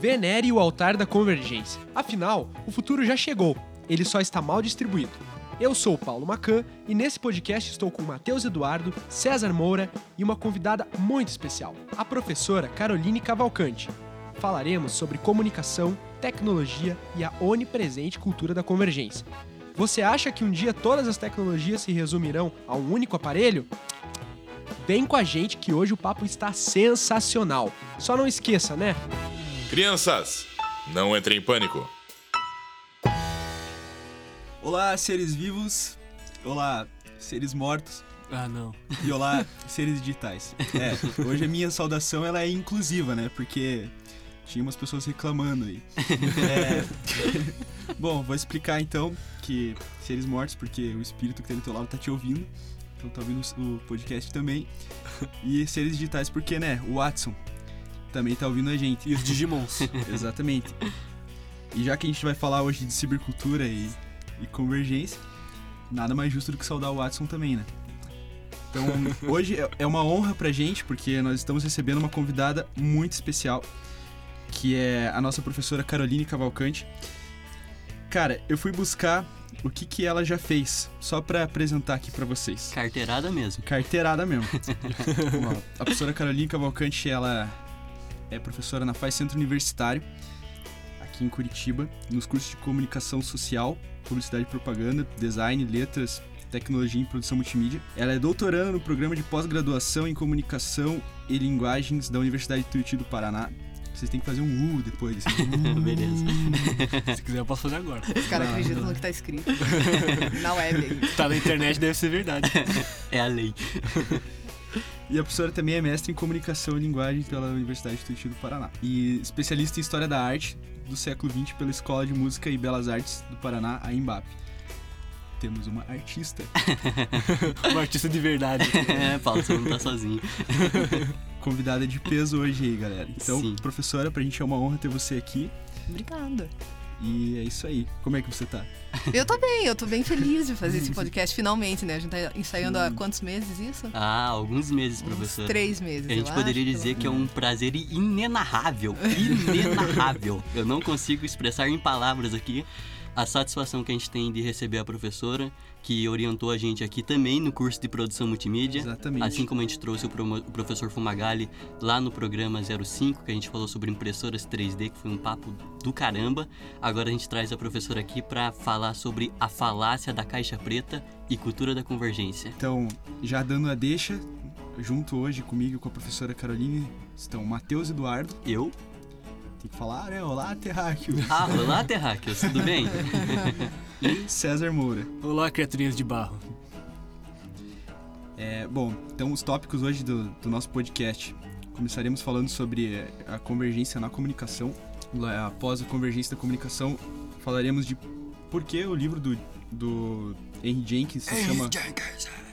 Venere o altar da convergência. Afinal, o futuro já chegou, ele só está mal distribuído. Eu sou o Paulo Macan e nesse podcast estou com Matheus Eduardo, César Moura e uma convidada muito especial, a professora Caroline Cavalcante. Falaremos sobre comunicação, tecnologia e a onipresente cultura da convergência. Você acha que um dia todas as tecnologias se resumirão a um único aparelho? Vem com a gente que hoje o papo está sensacional. Só não esqueça, né? Crianças, não entrem em pânico. Olá, seres vivos. Olá, seres mortos. Ah, não. E olá, seres digitais. É, hoje a minha saudação ela é inclusiva, né? Porque tinha umas pessoas reclamando aí. É... Bom, vou explicar então que seres mortos, porque o espírito que tá do teu lado tá te ouvindo. Então tá ouvindo o podcast também. E seres digitais, porque, né? O Watson também tá ouvindo a gente. E os Digimons. Exatamente. E já que a gente vai falar hoje de cibercultura e, e convergência, nada mais justo do que saudar o Watson também, né? Então, hoje é- é uma honra pra gente, porque nós estamos recebendo uma convidada muito especial, que é a nossa professora Caroline Cavalcante. Cara, eu fui buscar o que, que ela já fez, só pra apresentar aqui pra vocês. Carteirada mesmo. Carteirada mesmo. Ó, a professora Caroline Cavalcante, ela é professora na FAI Centro Universitário, aqui em Curitiba, nos cursos de comunicação social, publicidade e propaganda, design, letras, tecnologia e produção multimídia. Ela é doutoranda no programa de pós-graduação em comunicação e linguagens da Universidade de Tuiuti do Paraná. Vocês têm que fazer um U depois. Assim. Beleza. Se quiser, eu posso fazer agora. Os caras acreditam no que tá escrito. Na web aí. Tá na internet, deve ser verdade. É a lei. E a professora também é mestre em comunicação e linguagem pela Universidade de Tuiuti do Paraná. E especialista em História da Arte do século XX pela Escola de Música e Belas Artes do Paraná, a Embap. Temos uma artista, Um artista de verdade. É, Paulo, você não tá sozinho. convidada de peso hoje aí, galera. Então, Sim. professora, pra gente é uma honra ter você aqui. Obrigada. E é isso aí. Como é que você tá? Eu tô bem, eu tô bem feliz de fazer esse podcast finalmente, né? A gente tá ensaiando há quantos meses isso? Ah, alguns meses, Uns professor. três meses. A gente eu poderia acho, dizer que é um prazer inenarrável. Inenarrável. Eu não consigo expressar em palavras aqui a satisfação que a gente tem de receber a professora, que orientou a gente aqui também no curso de produção multimídia. Exatamente. Assim como a gente trouxe o, o professor Fumagalli lá no programa 05, que a gente falou sobre impressoras 3D, que foi um papo do caramba. Agora a gente traz a professora aqui para falar sobre a falácia da caixa preta e cultura da convergência. Então, já dando a deixa, junto hoje comigo e com a professora Caroline, estão Matheus Eduardo. Eu? Tem que falar, né? Olá, terráqueo. Ah, olá, Terráqueos, tudo bem? E César Moura. Olá, criaturinhas de barro. É, bom, então os tópicos hoje do, do nosso podcast. Começaremos falando sobre eh, a convergência na comunicação. Após a convergência da comunicação, falaremos de por que o livro do, do Henry Jenkins se chama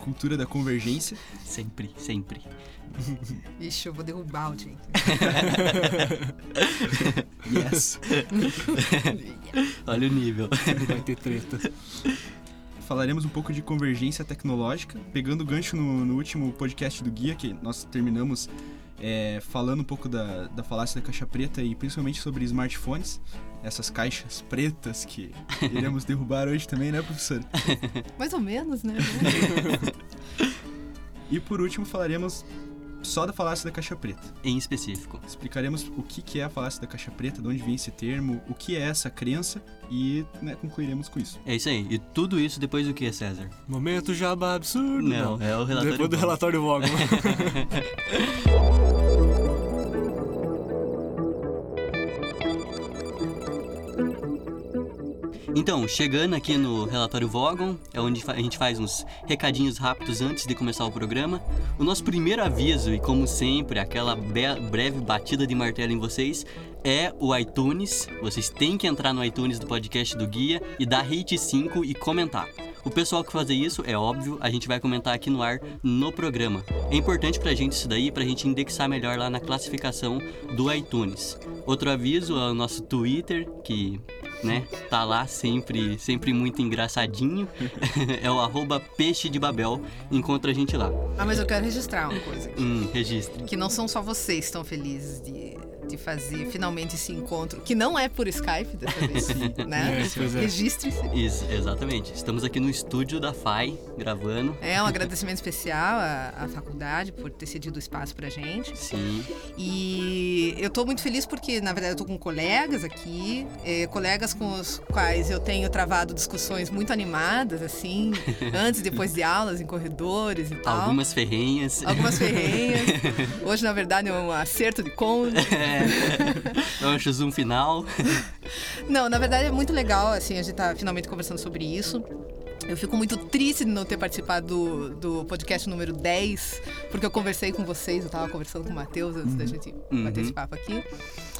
Cultura da Convergência. Sempre, sempre. Ixi, eu vou derrubar o gente. Yes. Olha o nível. Vai ter treta. Falaremos um pouco de convergência tecnológica, pegando o gancho no, no último podcast do Guia, que nós terminamos é, falando um pouco da, da falácia da caixa preta e principalmente sobre smartphones, essas caixas pretas que iremos derrubar hoje também, né, professor? Mais ou menos, né? E por último falaremos só da falácia da caixa preta. Em específico. Explicaremos o que é a falácia da caixa preta, de onde vem esse termo, o que é essa crença e né, concluiremos com isso. É isso aí. E tudo isso depois do que, César? Momento jabá absurdo. Não, é o relatório Depois do relatório Vogon. Então, chegando aqui no relatório Vogon, é onde a gente faz uns recadinhos rápidos antes de começar o programa. O nosso primeiro aviso, e como sempre, aquela breve batida de martelo em vocês, é o iTunes. Vocês têm que entrar no iTunes do podcast do Guia e dar rate 5 e comentar. O pessoal que fazer isso, é óbvio, a gente vai comentar aqui no ar no programa. É importante pra gente isso daí, pra gente indexar melhor lá na classificação do iTunes. Outro aviso é o nosso Twitter, que né? Tá lá sempre, sempre muito engraçadinho. é o arroba peixe de Babel. Encontra a gente lá. Ah, mas eu quero registrar uma coisa aqui. Hum, registre. Que não são só vocês que estão felizes de, de fazer finalmente esse encontro, que não é por Skype dessa vez, né? É, pois é. Registre-se. Isso, exatamente. Estamos aqui no estúdio da FAI, gravando. É um agradecimento especial à, à faculdade por ter cedido o espaço pra gente. Sim. E eu tô muito feliz porque, na verdade, eu tô com colegas aqui, eh, colegas com os quais eu tenho travado discussões muito animadas, assim, antes e depois de aulas, em corredores e tal. Algumas ferrenhas. Algumas ferrenhas. Hoje, na verdade, é um acerto de conta. Eu acho zoom final. Não, na verdade é muito legal, assim, a gente tá finalmente conversando sobre isso. Eu fico muito triste de não ter participado do, do podcast número 10, porque eu conversei com vocês, eu tava conversando com o Matheus antes da gente bater esse papo aqui.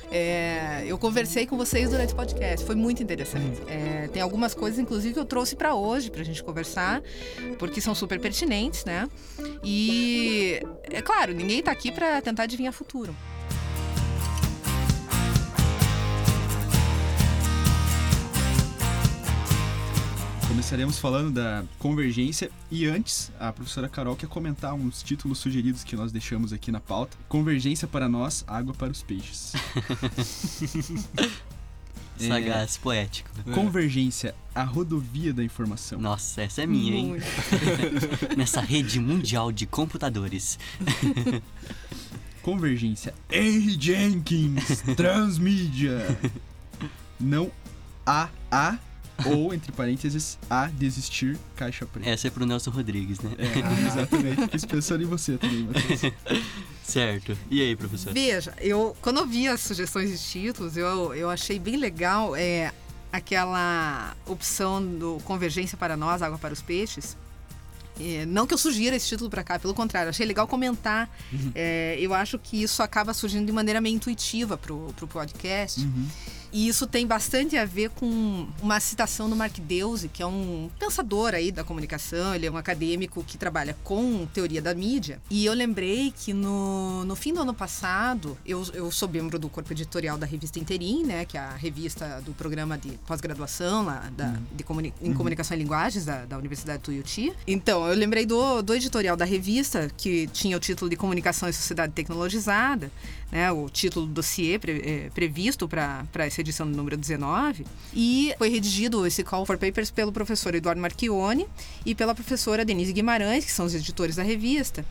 É, eu conversei com vocês durante o podcast, foi muito interessante. É, tem algumas coisas, inclusive, que eu trouxe para hoje, pra gente conversar, porque são super pertinentes, né? E, é claro, ninguém tá aqui para tentar adivinhar futuro. Começaremos falando da convergência e antes a professora Carol quer comentar uns títulos sugeridos que nós deixamos aqui na pauta. Convergência para nós, água para os peixes. É. Sagaz, poético. Convergência, a rodovia da informação. Nossa, essa é minha, hein? Nessa rede mundial de computadores. Convergência, Henry Jenkins, transmídia. Não a a ou entre parênteses a desistir caixa preta. Essa é pro Nelson Rodrigues, né? É, exatamente. Fiz pensando em você também, Matheus. Certo. E aí, professor? Veja, eu quando eu vi as sugestões de títulos, eu, eu achei bem legal é, aquela opção do Convergência para Nós, Água para os Peixes. É, não que eu sugira esse título para cá, pelo contrário, achei legal comentar. É, eu acho que isso acaba surgindo de maneira meio intuitiva pro, pro podcast. E isso tem bastante a ver com uma citação do Mark Deuze, que é um pensador aí da comunicação, ele é um acadêmico que trabalha com teoria da mídia. E eu lembrei que no, no fim do ano passado, eu, eu sou membro do corpo editorial da revista Interim, né, que é a revista do programa de pós-graduação lá da, de comuni em comunicação e linguagens da, da Universidade Tuiuti. Então, eu lembrei do, do editorial da revista, que tinha o título de Comunicação e Sociedade Tecnologizada, né, o título do dossiê pre, eh, previsto para essa edição do número 19. E foi redigido esse Call for Papers pelo professor Eduardo Marchione e pela professora Denise Guimarães, que são os editores da revista.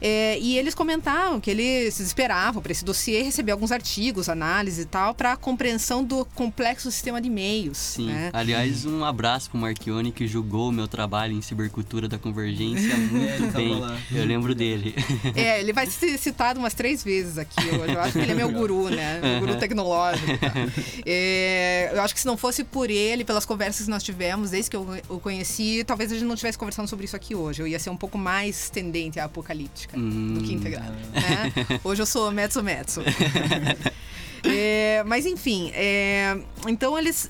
Eh, e eles comentavam que eles esperavam para esse dossiê receber alguns artigos, análise e tal, para a compreensão do complexo sistema de e-mails. Sim. né? Aliás, um abraço pro Marchione que julgou o meu trabalho em cibercultura da convergência muito tava bem. lá. Eu lembro dele. É, ele vai ser citado umas três vezes aqui hoje. Eu acho que ele é meu guru, né? Meu guru tecnológico. tá? É, eu acho que se não fosse por ele, pelas conversas que nós tivemos, desde que eu o conheci, talvez a gente não estivesse conversando sobre isso aqui hoje. Eu ia ser um pouco mais tendente à apocalíptica do que integrada. Né? Hoje eu sou mezzo mezzo. É, mas enfim, é, então eles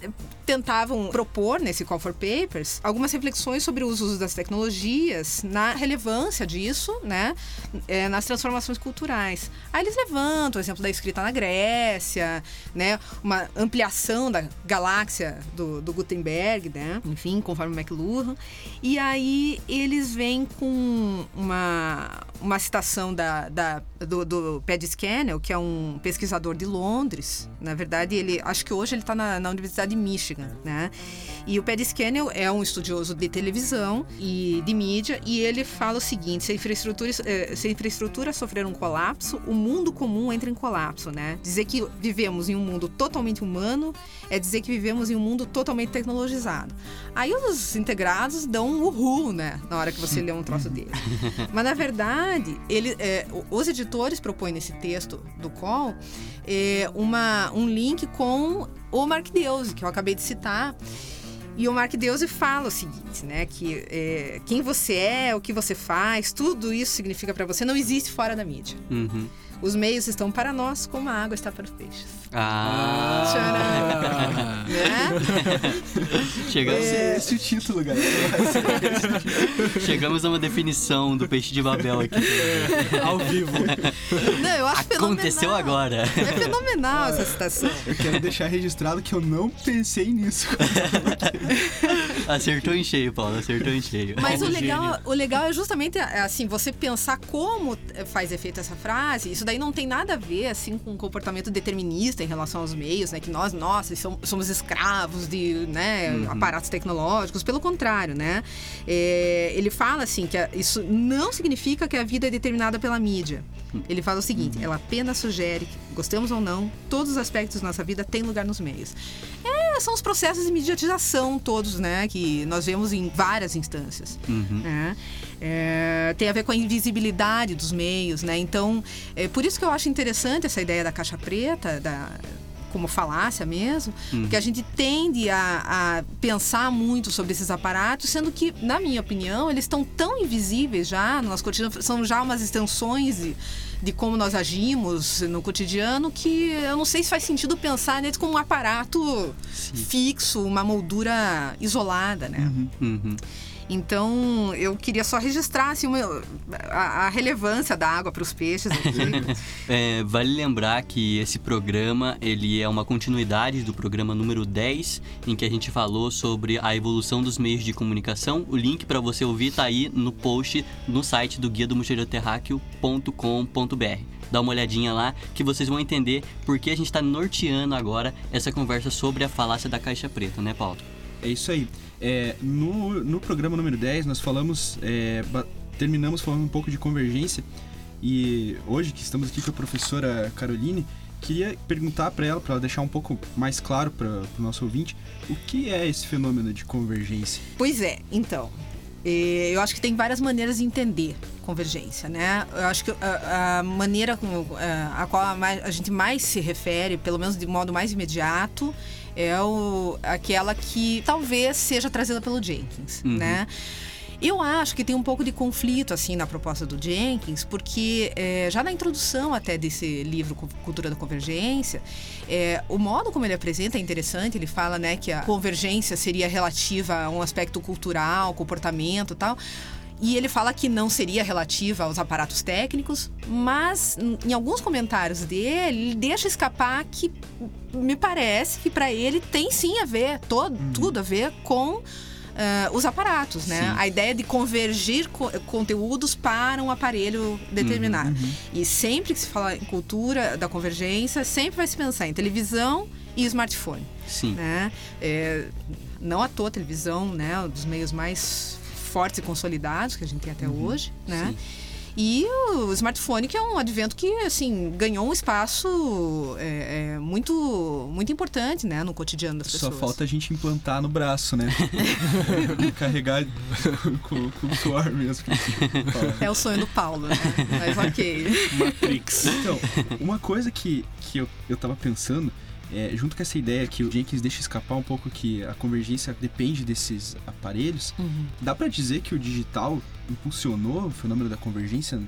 tentavam propor nesse Call for Papers algumas reflexões sobre os usos das tecnologias, na relevância disso, né, é, nas transformações culturais. Aí eles levantam o exemplo da escrita na Grécia, né, uma ampliação da galáxia do, do Gutenberg, né, enfim, conforme McLuhan. E aí eles vêm com uma, uma citação da, da, do, do Paddy Scannell, que é um pesquisador de Londres. Na verdade, ele acho que hoje ele está na, na Universidade de Michigan, né? E o Paddy Scannell é um estudioso de televisão e de mídia, e ele fala o seguinte: se a infraestrutura, eh, se a infraestrutura sofrer um colapso, o mundo comum entra em colapso, né? Dizer que vivemos em um mundo totalmente humano é dizer que vivemos em um mundo totalmente tecnologizado. Aí os integrados dão um uhul, né? Na hora que você lê um troço dele. Mas na verdade, ele, é, os editores propõem nesse texto do Call é, uma, um link com o Mark Deuse, que eu acabei de citar. E o Mark Deuse fala o seguinte, né? Que é, quem você é, o que você faz, tudo isso significa para você, não existe fora da mídia. Uhum. Os meios estão para nós, como a água está para os peixes. Ah, Tcharam! Né? chegamos, É esse o título, galera. chegamos a uma definição do peixe de Babel aqui. Ao vivo. Não, eu acho Aconteceu fenomenal. agora. É fenomenal essa citação. Eu quero deixar registrado que eu não pensei nisso. Acertou em cheio, Paulo, acertou em cheio. Mas o legal, Gênio. o legal é justamente assim, você pensar como faz efeito essa frase. Isso daí não tem nada a ver assim com um comportamento determinista em relação aos meios, né? Que nós, nossa, som- somos escravos de né, Uhum. aparatos tecnológicos. Pelo contrário, né? É, ele fala assim que a- isso não significa que a vida é determinada pela mídia. Ele fala o seguinte: ela apenas sugere que, gostemos ou não, todos os aspectos da nossa vida têm lugar nos meios. É, são os processos de mediatização todos, né? Que nós vemos em várias instâncias. Uhum. né? É, tem a ver com a invisibilidade dos meios, né? Então, é por isso que eu acho interessante essa ideia da caixa preta, da como falácia mesmo, porque a gente tende a, a pensar muito sobre esses aparatos, sendo que, na minha opinião, eles estão tão invisíveis já no nosso cotidiano, são já umas extensões de, de como nós agimos no cotidiano, que eu não sei se faz sentido pensar neles como um aparato fixo, uma moldura isolada, né? Uhum. Então, eu queria só registrar assim, uma- a, a relevância da água para os peixes aqui. É, vale lembrar que esse programa ele é uma continuidade do programa número 10, em que a gente falou sobre a evolução dos meios de comunicação. O link para você ouvir tá aí no post no site do guia do mochileterráqueo.com.br. Dá uma olhadinha lá que vocês vão entender por que a gente está norteando agora essa conversa sobre a falácia da caixa preta, né, Paulo? É isso aí. É, no, no programa número 10, nós falamos. é, terminamos falando um pouco de convergência. E hoje, que estamos aqui com a professora Caroline, queria perguntar para ela, para ela deixar um pouco mais claro para o nosso ouvinte, o que é esse fenômeno de convergência? pois é, então. eh, Eu acho que tem várias maneiras de entender convergência, né? Eu acho que a, a maneira com, eh, a qual a, mais- a gente mais se refere, pelo menos de modo mais imediato, é o, aquela que talvez seja trazida pelo Jenkins, Uhum. né? Eu acho que tem um pouco de conflito assim na proposta do Jenkins, porque eh, já na introdução até desse livro Cu- Cultura da Convergência, eh, o modo como ele apresenta é interessante. Ele fala, né, que a convergência seria relativa a um aspecto cultural, comportamento, e tal. E ele fala que não seria relativa aos aparatos técnicos, mas em alguns comentários dele, ele deixa escapar que me parece que para ele tem sim a ver, todo, tudo a ver com ah, os aparatos, né? Sim. A ideia de convergir co- conteúdos para um aparelho determinado. E sempre que se fala em cultura da convergência, sempre vai se pensar em televisão e smartphone Sim. né? É, não à toa televisão, né? Um dos meios mais fortes e consolidados que a gente tem até hoje, né? E o smartphone, que é um advento que, assim, ganhou um espaço é, é, muito, muito importante, né? No cotidiano das Só pessoas. falta a gente implantar no braço, né? Carregar com, com suor mesmo. É o sonho do Paulo, né? Mas ok. Matrix. Então, uma coisa que, que eu, eu tava pensando, é, junto com essa ideia que o Jenkins deixa escapar um pouco que a convergência depende desses aparelhos, dá pra dizer que o digital impulsionou o fenômeno da convergência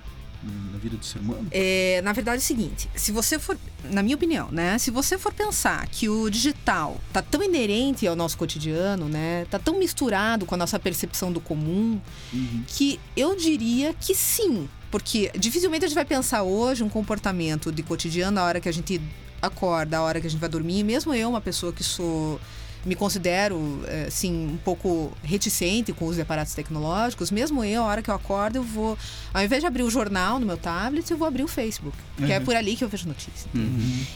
na vida do ser humano? É, na verdade é o seguinte, se você for, na minha opinião, né, se você for pensar que o digital tá tão inerente ao nosso cotidiano, né, tá tão misturado com a nossa percepção do comum, que eu diria que sim, porque dificilmente a gente vai pensar hoje um comportamento de cotidiano na hora que a gente acorda, a hora que a gente vai dormir, mesmo eu, uma pessoa que sou me considero, eh, assim, um pouco reticente com os aparatos tecnológicos. Mesmo eu, a hora que eu acordo, eu vou... Ao invés de abrir o jornal no meu tablet, eu vou abrir o Facebook. Que é por ali que eu vejo notícia.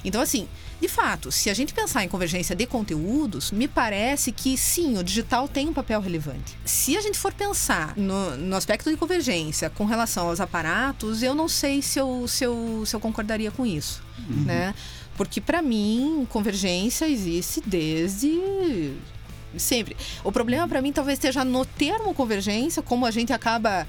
Então, assim, de fato, se a gente pensar em convergência de conteúdos, me parece que sim, o digital tem um papel relevante. Se a gente for pensar no, no aspecto de convergência com relação aos aparatos, eu não sei se eu, se eu, se eu concordaria com isso, né? Porque para mim, convergência existe desde sempre. O problema para mim talvez esteja no termo convergência, como a gente acaba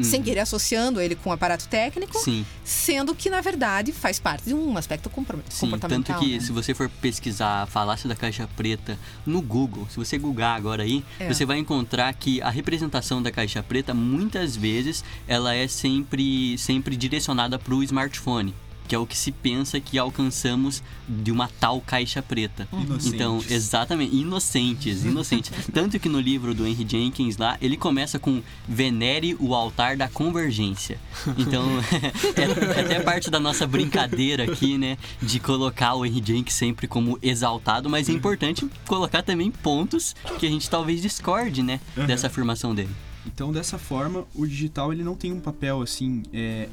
sem querer associando ele com o aparato técnico, Sim. sendo que na verdade faz parte de um aspecto compor- Sim, comportamental. tanto que né? se você for pesquisar a falácia da caixa preta no Google, se você googar agora aí, É. você vai encontrar que a representação da caixa preta muitas vezes ela é sempre sempre direcionada para o smartphone. Que é o que se pensa que alcançamos de uma tal caixa preta. Inocentes. Então, exatamente, inocentes, inocentes. Tanto que no livro do Henry Jenkins lá, ele começa com venere o altar da convergência. Então, é, é até parte da nossa brincadeira aqui, né, de colocar o Henry Jenkins sempre como exaltado, mas é importante colocar também pontos que a gente talvez discorde, né, dessa afirmação dele. Então, dessa forma, o digital ele não tem um papel assim é,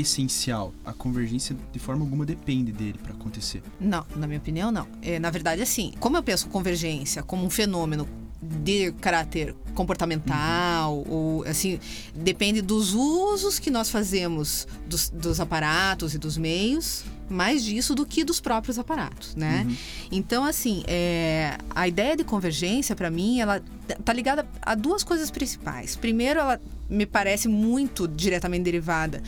essencial. A convergência, de forma alguma, depende dele para acontecer. Não, na minha opinião, não. É, na verdade, assim, como eu penso convergência como um fenômeno de caráter comportamental, ou assim, depende dos usos que nós fazemos dos, dos aparatos e dos meios, mais disso do que dos próprios aparatos, né? Então, assim, é, a ideia de convergência, para mim, ela tá ligada a duas coisas principais. Primeiro, ela me parece muito diretamente derivada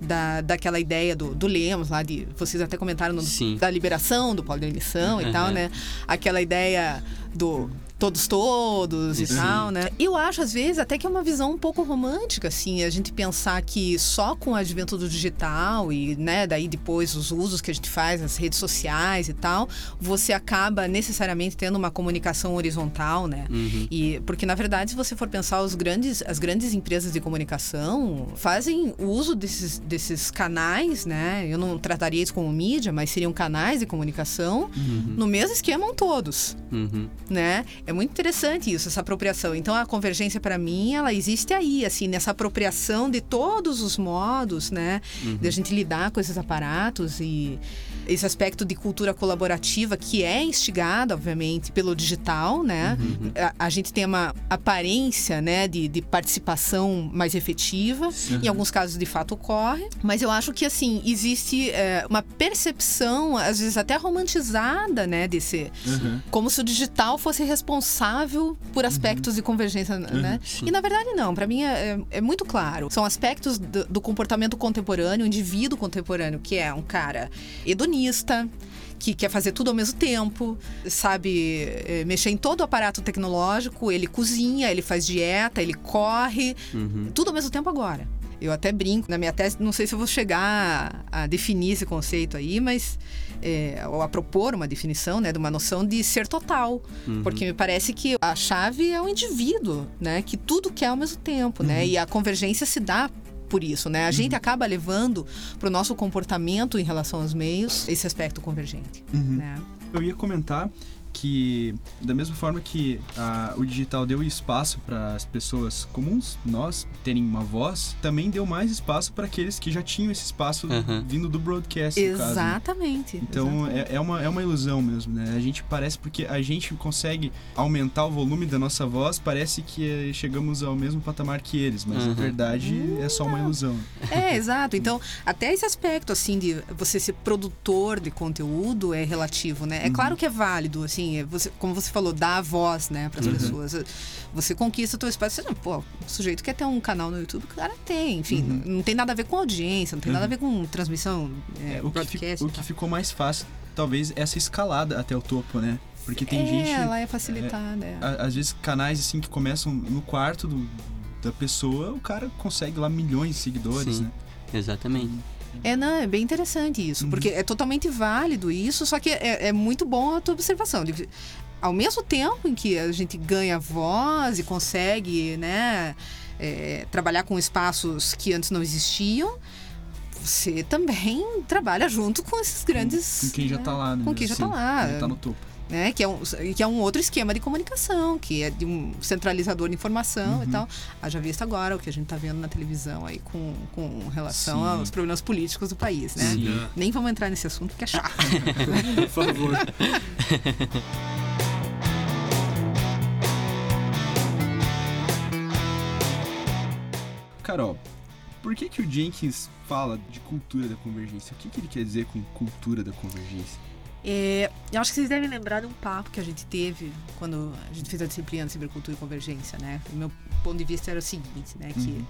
da, daquela ideia do, do Lemos lá de vocês até comentaram no- da liberação do polo de emissão e tal, Uhum. né? Aquela ideia do todos todos e Sim. tal, né? Eu acho às vezes até que é uma visão um pouco romântica assim, a gente pensar que só com o advento do digital e, né, daí depois os usos que a gente faz nas redes sociais e tal, você acaba necessariamente tendo uma comunicação horizontal, né? Uhum. E porque na verdade, se você for pensar os grandes, as grandes empresas de comunicação fazem uso desses, desses canais, né? Eu não trataria isso como mídia, mas seriam canais de comunicação no mesmo esquema todos, Uhum. né? É muito interessante isso, essa apropriação. Então a convergência para mim, ela existe aí, assim, nessa apropriação de todos os modos, né? De a gente lidar com esses aparatos e esse aspecto de cultura colaborativa que é instigado, obviamente, pelo digital, né? A, a gente tem uma aparência, né, de, de participação mais efetiva. Em alguns casos, de fato, ocorre. Mas eu acho que, assim, existe é, uma percepção, às vezes até romantizada, né, desse... Como se o digital fosse responsável por aspectos de convergência, né? sim. E, na verdade, não. Para mim, é, é- é muito claro. São aspectos do, do comportamento contemporâneo, o indivíduo contemporâneo, que é um cara hedonista, que quer fazer tudo ao mesmo tempo, sabe eh, mexer em todo o aparato tecnológico, ele cozinha, ele faz dieta, ele corre, tudo ao mesmo tempo agora. Eu até brinco na minha tese, não sei se eu vou chegar a, definir esse conceito aí, mas é, ou a propor uma definição, né, de uma noção de ser total, porque me parece que a chave é o indivíduo, né, que tudo quer ao mesmo tempo, né, e a convergência se dá por isso, né? A gente acaba levando para o nosso comportamento em relação aos meios esse aspecto convergente, né? Eu ia comentar que, da mesma forma que ah, o digital deu espaço para as pessoas comuns, nós, terem uma voz, também deu mais espaço para aqueles que já tinham esse espaço Aham. vindo do broadcast, no caso. né? Exatamente. Então exatamente. é, é, uma, é uma ilusão mesmo, né? A gente parece porque a gente consegue aumentar o volume da nossa voz, parece que eh, chegamos ao mesmo patamar que eles, mas na Uhum. verdade é só uma ilusão. É, exato. Então, até esse aspecto, assim, de você ser produtor de conteúdo é relativo, né? É claro que é válido, assim, é você, como você falou, dar a voz, né, para as pessoas. Você conquista o teu espaço. Você, não, pô, o sujeito quer ter um canal no YouTube, o cara tem. Enfim, não, não tem nada a ver com audiência, não tem nada a ver com transmissão, é, É, o, que, fi- o e que ficou mais fácil, talvez, essa escalada até o topo, né? Porque tem é, gente. ela é facilitada. é. a- às vezes canais assim que começam no quarto do- da pessoa, o cara consegue lá milhões de seguidores, Sim. né? Exatamente. É, não, é bem interessante isso, porque é totalmente válido isso, só que é, é muito bom a tua observação. de- ao mesmo tempo em que a gente ganha voz e consegue, né, é, trabalhar com espaços que antes não existiam, você também trabalha junto com esses grandes. Com quem já tá lá, né? Com quem já tá Assim, lá. Já tá no topo. Né, que, é um, que é um outro esquema de comunicação, que é de um centralizador de informação Uhum. e tal. Haja visto agora o que a gente tá vendo na televisão aí com, com relação Sim. aos problemas políticos do país, né? Sim. Nem vamos entrar nesse assunto porque é chato. Por favor. Carol, por que que o Jenkins fala de cultura da convergência? O que, que ele quer dizer com cultura da convergência? É, eu acho que vocês devem lembrar de um papo que a gente teve quando a gente fez a disciplina de cibercultura e convergência, né? O meu ponto de vista era o seguinte, né? Que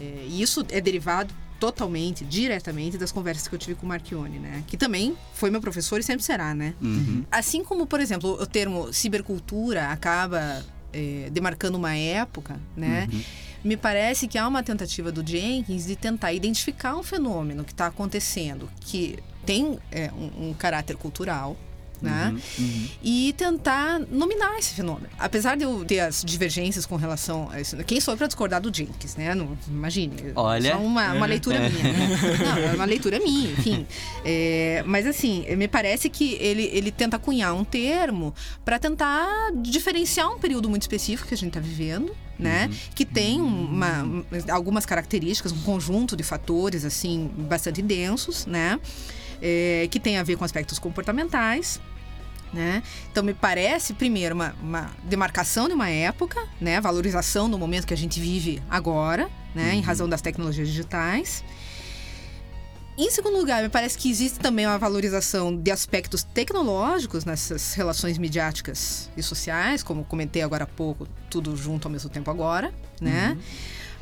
é, e isso é derivado totalmente, diretamente das conversas que eu tive com o Marchione, né? Que também foi meu professor e sempre será, né? Uhum. Assim como, por exemplo, o termo cibercultura acaba é, demarcando uma época, né? me parece que há uma tentativa do Jenkins de tentar identificar um fenômeno que está acontecendo, que tem é, um, um caráter cultural, né? Uhum. E tentar nominar esse fenômeno. Apesar de eu ter as divergências com relação a isso, quem sou eu para discordar do Jenkins, né? Não, imagine. Olha. Só uma, uma leitura minha. né? Não, é uma leitura minha, enfim. É, mas assim, me parece que ele, ele tenta cunhar um termo para tentar diferenciar um período muito específico que a gente está vivendo, né? Que tem uma, algumas características, um conjunto de fatores assim bastante densos, né? É, que tem a ver com aspectos comportamentais. Né? Então me parece primeiro uma, uma demarcação de uma época, né? valorização do momento que a gente vive agora, né? em razão das tecnologias digitais. Em segundo lugar, me parece que existe também uma valorização de aspectos tecnológicos nessas relações midiáticas e sociais, como comentei agora há pouco, tudo junto ao mesmo tempo agora, né?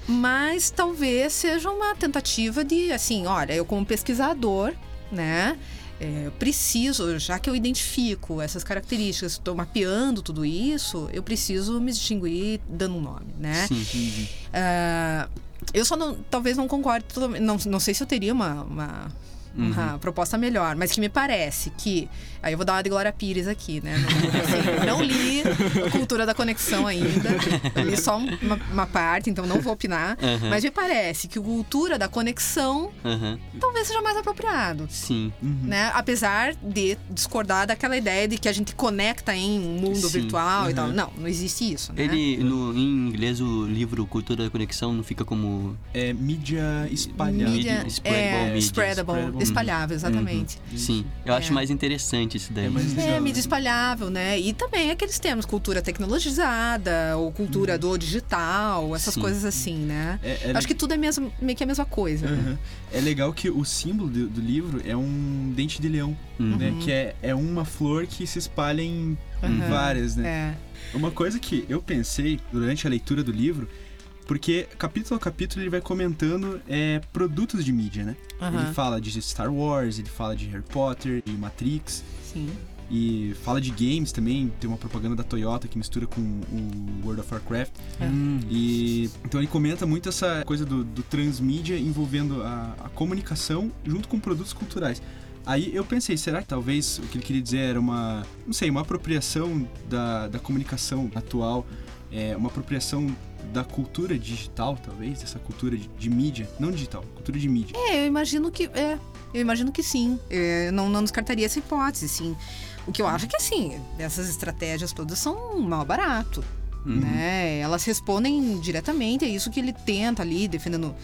Mas talvez seja uma tentativa de, assim, olha, eu como pesquisador, né? é, eu preciso, já que eu identifico essas características, estou mapeando tudo isso, eu preciso me distinguir dando um nome, né? Sim. Ah, eu só não, talvez não concorde, não, não sei se eu teria uma, uma, uma proposta melhor, mas que me parece que. Aí eu vou dar uma de Glória Pires aqui, né? Não, assim, não li a Cultura da Conexão ainda, eu li só um- uma, uma parte, então não vou opinar, Aham. mas me parece que Cultura da Conexão Aham. talvez seja mais apropriado Sim. né? Apesar de discordar daquela ideia de que a gente conecta em um mundo Sim. virtual e tal. Não, não existe isso, né? Ele, no, em inglês, o livro Cultura da Conexão não fica como. É mídia espalhada. Mídia, é, media. spreadable, Spreadable. Espalhável, exatamente. Sim. Eu acho É. mais interessante isso daí. É mais É, legal. mídia espalhável, né? E também aqueles termos, cultura tecnologizada, ou cultura do digital, essas Sim. coisas assim, né? É, é Acho que tudo é mesmo, meio que a mesma coisa. né? Aham. É legal que o símbolo do, do livro é um dente de leão, Uhum. né? Que é, é uma flor que se espalha em Uhum. várias, né? É. Uma coisa que eu pensei durante a leitura do livro, porque capítulo a capítulo ele vai comentando é, produtos de mídia, né? Aham. Ele fala de Star Wars, ele fala de Harry Potter, de Matrix, Sim. e fala de games também. Tem uma propaganda da Toyota que mistura com o World of Warcraft. Hum. E então ele comenta muito essa coisa do, do transmídia envolvendo a, a comunicação junto com produtos culturais. Aí eu pensei, será que talvez o que ele queria dizer era uma, não sei, uma apropriação da, da comunicação atual, é, uma apropriação da cultura digital, talvez, essa cultura de, de mídia, não digital, cultura de mídia. É, eu imagino que. É, eu imagino que sim. É, não, não descartaria essa hipótese, sim. O que eu acho é que, assim, essas estratégias todas são mal barato. Uhum. Né? Elas respondem diretamente a isso que ele tenta ali, defendendo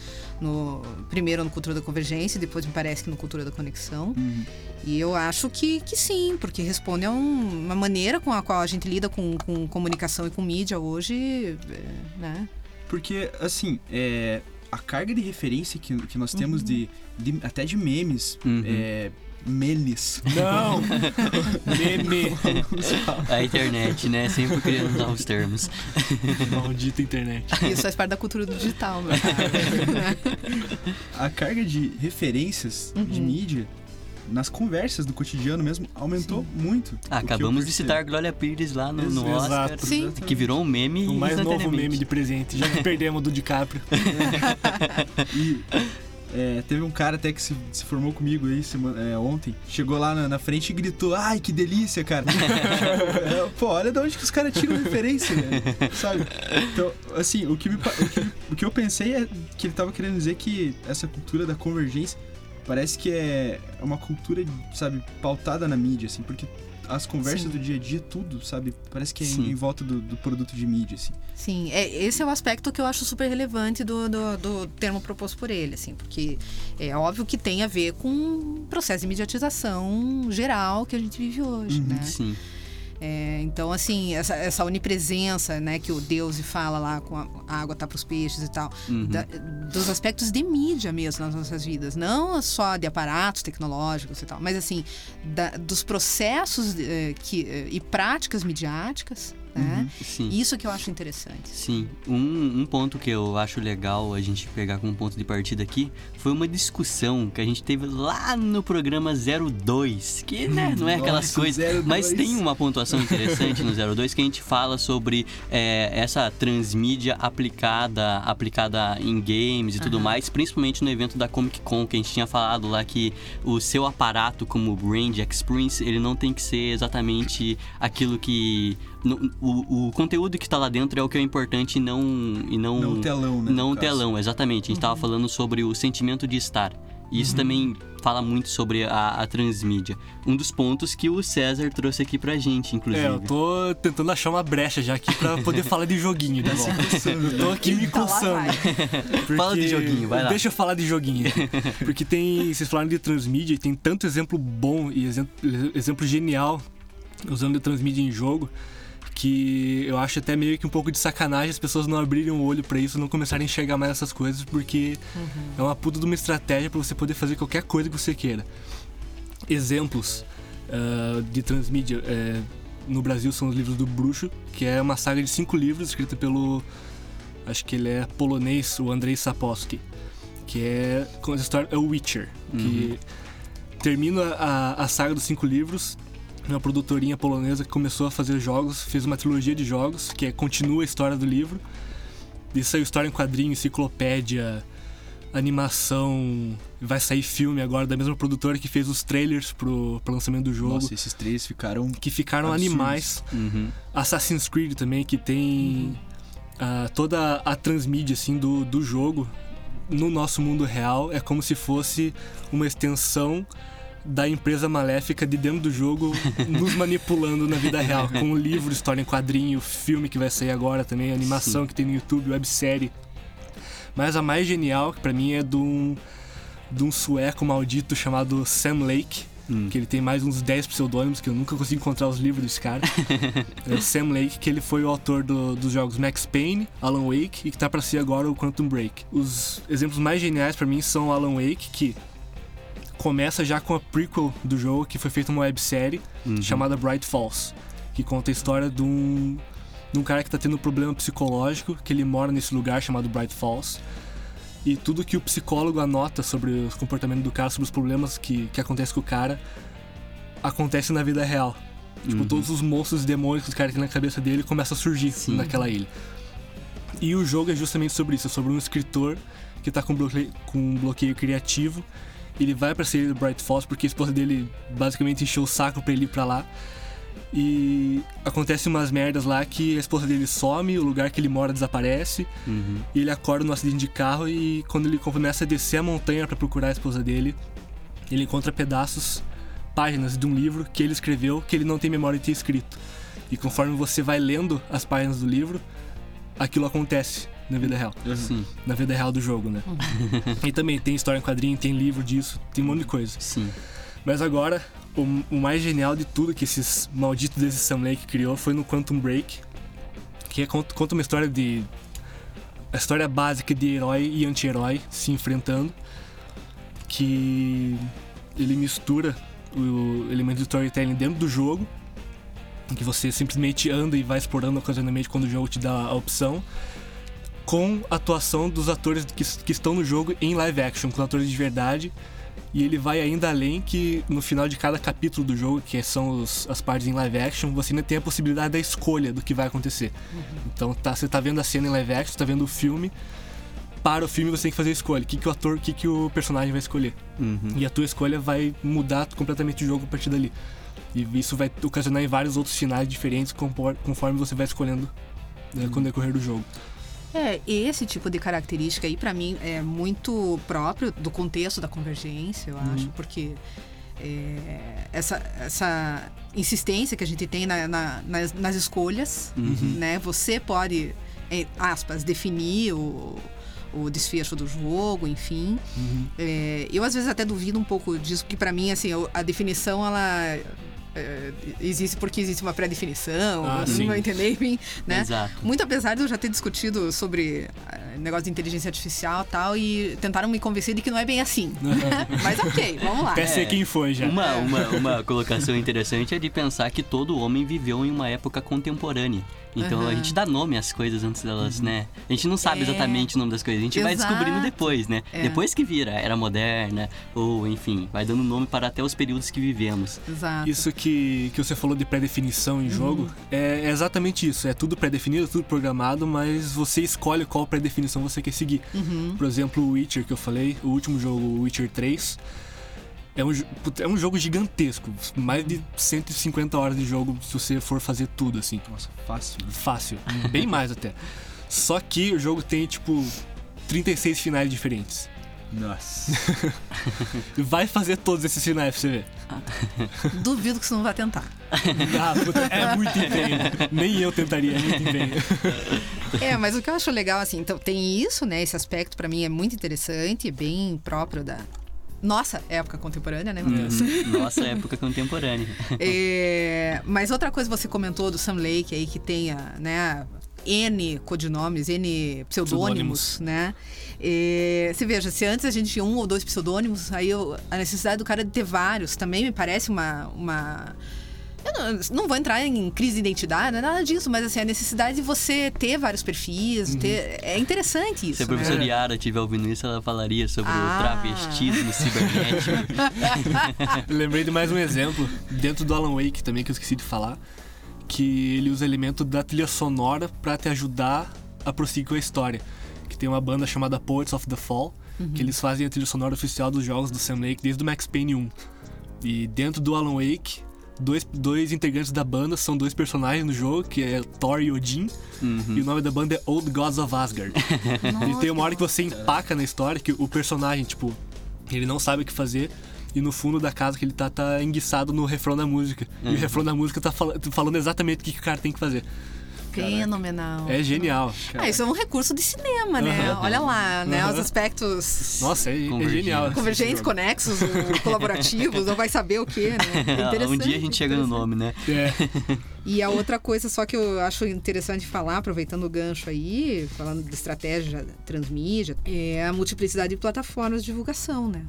no, primeiro no Cultura da Convergência, e depois me parece que no Cultura da Conexão. Uhum. E eu acho que, que sim, porque responde a um- uma maneira com a qual a gente lida com, com comunicação e com mídia hoje, é, né? Porque, assim, é, a carga de referência que, que nós temos de, de- até de memes, Uhum. é, memes, Não! Meme! A internet, né? Sempre querendo usar os termos. Maldita internet. Isso faz parte da cultura do digital, meu caro. a carga de referências de Uhum. mídia nas conversas do cotidiano mesmo aumentou muito. O que eu Acabamos de citar Glória Pires lá no, no Exato. Oscar. Sim. Que virou um meme O mais novo meme de presente. Já que perdemos do DiCaprio. E é, teve um cara até que se, se formou comigo aí semana- é, ontem. Chegou lá na, na frente e gritou: Ai, que delícia, cara! É, Pô, olha de onde que os caras tiram referência, né? Sabe? Então, assim, o que, me o, que, o que eu pensei é que ele tava querendo dizer que essa cultura da convergência parece que é uma cultura, sabe, pautada na mídia, assim, porque as conversas Sim. do dia a dia, tudo, sabe, parece que é Sim. em, volta do, do produto de mídia, assim. Sim, é, esse é o aspecto que eu acho super relevante do, do, do termo proposto por ele, assim, porque é óbvio que tem a ver com o processo de mediatização geral que a gente vive hoje, Uhum, né? Sim. É, então, assim, essa, essa onipresença, né, que o Deus fala lá com a, a água tá para os peixes e tal, Uhum. da- dos aspectos de mídia mesmo nas nossas vidas, não só de aparatos tecnológicos e tal, mas assim, da- dos processos eh, que, eh, e práticas midiáticas, né? Sim. Isso que eu acho interessante. Sim, um, um ponto que eu acho legal a gente pegar como ponto de partida aqui foi uma discussão que a gente teve lá no programa 02, que né, não é aquelas Nossa, coisas, 02. mas tem uma pontuação interessante no 02 que a gente fala sobre é, essa transmídia aplicada, aplicada em games e tudo mais, principalmente no evento da Comic Con, que a gente tinha falado lá que o seu aparato como Brand Experience, ele não tem que ser exatamente aquilo que no- o, o conteúdo que está lá dentro é o que é importante e não e não Não o telão, né, não no o caso. telão exatamente a gente estava falando sobre o sentimento de estar e isso também fala muito sobre a, a transmídia um dos pontos que o César trouxe aqui pra gente inclusive É, eu tô tentando achar uma brecha já aqui pra poder falar de joguinho de volta. Eu tô aqui me Tá coçando. Fala de joguinho, vai lá. Deixa eu falar de joguinho. Porque tem. Vocês falaram de transmídia e tem tanto exemplo bom e exemplo, exemplo genial usando de transmídia em jogo que eu acho até meio que um pouco de sacanagem as pessoas não abrirem o olho pra isso, não começarem a enxergar mais essas coisas, porque é uma puta de uma estratégia pra você poder fazer qualquer coisa que você queira. Exemplos ah, de transmídia eh, no Brasil são os livros do Bruxo, que é uma saga de cinco livros escrita pelo acho que ele é polonês, o Andrei Sapkowski, que é com a história é o Witcher, que termina a, a saga dos cinco livros. Uma produtorinha polonesa que começou a fazer jogos, fez uma trilogia de jogos, que é, continua a história do livro. E saiu história em quadrinho, enciclopédia, animação. Vai sair filme agora da mesma produtora que fez os trailers pro, pro lançamento do jogo. Nossa, esses três ficaram. que ficaram absurdos. animais. Uhum. Assassin's Creed também, que tem ah, toda a transmídia assim, do, do jogo no nosso mundo real. É como se fosse uma extensão da empresa maléfica de dentro do jogo nos manipulando na vida real. Com o livro, história em quadrinho, filme que vai sair agora também, animação que tem no YouTube, websérie. Mas a mais genial, que pra mim, é de um, de um sueco maldito chamado Sam Lake. Hum. Que ele tem mais uns 10 pseudônimos, que eu nunca consigo encontrar os livros desse cara. é o Sam Lake, que ele foi o autor do- dos jogos Max Payne, Alan Wake e que tá pra ser agora o Quantum Break. Os exemplos mais geniais pra mim são Alan Wake, que começa já com a prequel do jogo, que foi feita uma websérie Uhum. chamada Bright Falls, que conta a história de um, de um cara que tá tendo um problema psicológico, que ele mora nesse lugar chamado Bright Falls. E tudo que o psicólogo anota sobre o comportamento do cara, sobre os problemas que, que acontecem com o cara, acontece na vida real. Tipo, Uhum. todos os monstros e demônios que o cara tem na cabeça dele começam a surgir Sim. naquela ilha. E o jogo é justamente sobre isso, é sobre um escritor que tá com bloqueio, com um bloqueio criativo. Ele vai pra ser do Bright Falls porque a esposa dele basicamente encheu o saco pra ele ir pra lá. E acontece umas merdas lá que a esposa dele some, o lugar que ele mora desaparece. Uhum. E ele acorda num acidente de carro e quando ele começa a descer a montanha pra procurar a esposa dele, ele encontra pedaços, páginas de um livro que ele escreveu que ele não tem memória de ter escrito. E conforme você vai lendo as páginas do livro, aquilo acontece na vida real. Sim, Na vida real do jogo, né? e também tem história em quadrinho, tem livro disso, tem um monte de coisa. sim. Mas agora, o, o mais genial de tudo que esses malditos desse Sam Lake criou foi no Quantum Break, que é, conta, uma história de. A história básica de herói e anti-herói se enfrentando, que ele mistura o elemento de storytelling dentro do jogo, que você simplesmente anda e vai explorando ocasionalmente quando o jogo te dá a opção, com a atuação dos atores que, que estão no jogo em live action, com atores de verdade. E ele vai ainda além que no final de cada capítulo do jogo, que são os- as partes em live action, você ainda tem a possibilidade da escolha do que vai acontecer. Então tá, você tá vendo a cena em live action, você tá vendo o filme. Para o filme você tem que fazer a escolha. O que, que o ator, o que, que o personagem vai escolher. Uhum. E a tua escolha vai mudar completamente o jogo a partir dali. E isso vai ocasionar em vários outros finais diferentes compor- conforme você vai escolhendo né, com o decorrer do jogo. É, esse tipo de característica aí, pra mim, é muito próprio do contexto da convergência, eu acho, porque é, essa, essa insistência que a gente tem na- na- nas, nas escolhas, né? Você pode, aspas, definir o, o desfecho do jogo, enfim. É, eu, às vezes, até duvido um pouco disso, porque pra mim, assim, a definição, ela... é, existe porque existe uma pré-definição, Ah, assim, sim. vai entender, enfim, né? Exato. Muito apesar de eu já ter discutido sobre eh, negócio de inteligência artificial e tal, e tentaram me convencer de que não é bem assim. Mas ok, vamos lá. Até sei quem foi já. Uma, uma, uma colocação interessante é de pensar que todo homem viveu em uma época contemporânea. Então a Aham. gente dá nome às coisas antes delas, né? A gente não sabe É. exatamente o nome das coisas, a gente vai Exato. descobrindo depois, né? É. Depois que vira era moderna, ou enfim, vai dando nome para até os períodos que vivemos. Exato. Isso que, que você falou de pré-definição em jogo é, é exatamente isso. É tudo pré-definido, tudo programado, mas você escolhe qual pré-definição você quer seguir. Por exemplo, o Witcher que eu falei, o último jogo, o Witcher 3, é um, é um jogo gigantesco. Mais de 150 horas de jogo se você for fazer tudo, assim. Nossa, fácil. né? Fácil. Bem mais até. Só que o jogo tem, tipo, 36 finais diferentes. Nossa. Vai fazer todos esses finais pra você ver. Duvido que você não vai tentar. Ah, puta, é muito empenho. Nem eu tentaria, é muito empenho. É, mas o que eu acho legal, assim, então tem isso, né? Esse aspecto pra mim é muito interessante, bem próprio da nossa época contemporânea, né, Matheus? Uhum. Nossa época contemporânea. É, mas outra coisa que você comentou do Sam Lake aí, que tenha, né, N codinomes, N pseudônimos, Pseudônimos. né? É, você veja, se antes a gente tinha um ou dois pseudônimos, aí eu- a necessidade do cara de ter vários também me parece uma. uma eu não, não vou entrar em crise de identidade, não é nada disso, mas assim, a necessidade de você ter vários perfis, ter, é interessante isso. Se a né? professora Yara estiver ouvindo isso, ela falaria sobre Ah. o travestismo cibernético. Lembrei de mais um exemplo, dentro do Alan Wake também, que eu esqueci de falar, que ele usa elemento da trilha sonora pra te ajudar a prosseguir com a história. Que tem uma banda chamada Poets of the Fall, que eles fazem a trilha sonora oficial dos jogos do Sam Lake desde o Max Payne 1. E dentro do Alan Wake, dois, dois integrantes da banda são dois personagens no jogo, que é Thor e Odin, e o nome da banda é Old Gods of Asgard. E tem uma hora que você empaca na história que o personagem, tipo, ele não sabe o que fazer. E no fundo da casa que ele tá, tá enguiçado no refrão da música. E o refrão da música tá fala- falando exatamente o que, que o cara tem que fazer. Fenomenal. É genial. Ah, isso é um recurso de cinema, né? Aham. Olha lá, né? Aham. Os aspectos Nossa, é, é genial. convergentes, conexos, colaborativos, ou vai saber o quê, né? É interessante. um dia a gente chega no nome, né? É. E a outra coisa só que eu acho interessante falar, aproveitando o gancho aí, falando de estratégia transmídia, é a multiplicidade de plataformas de divulgação, né?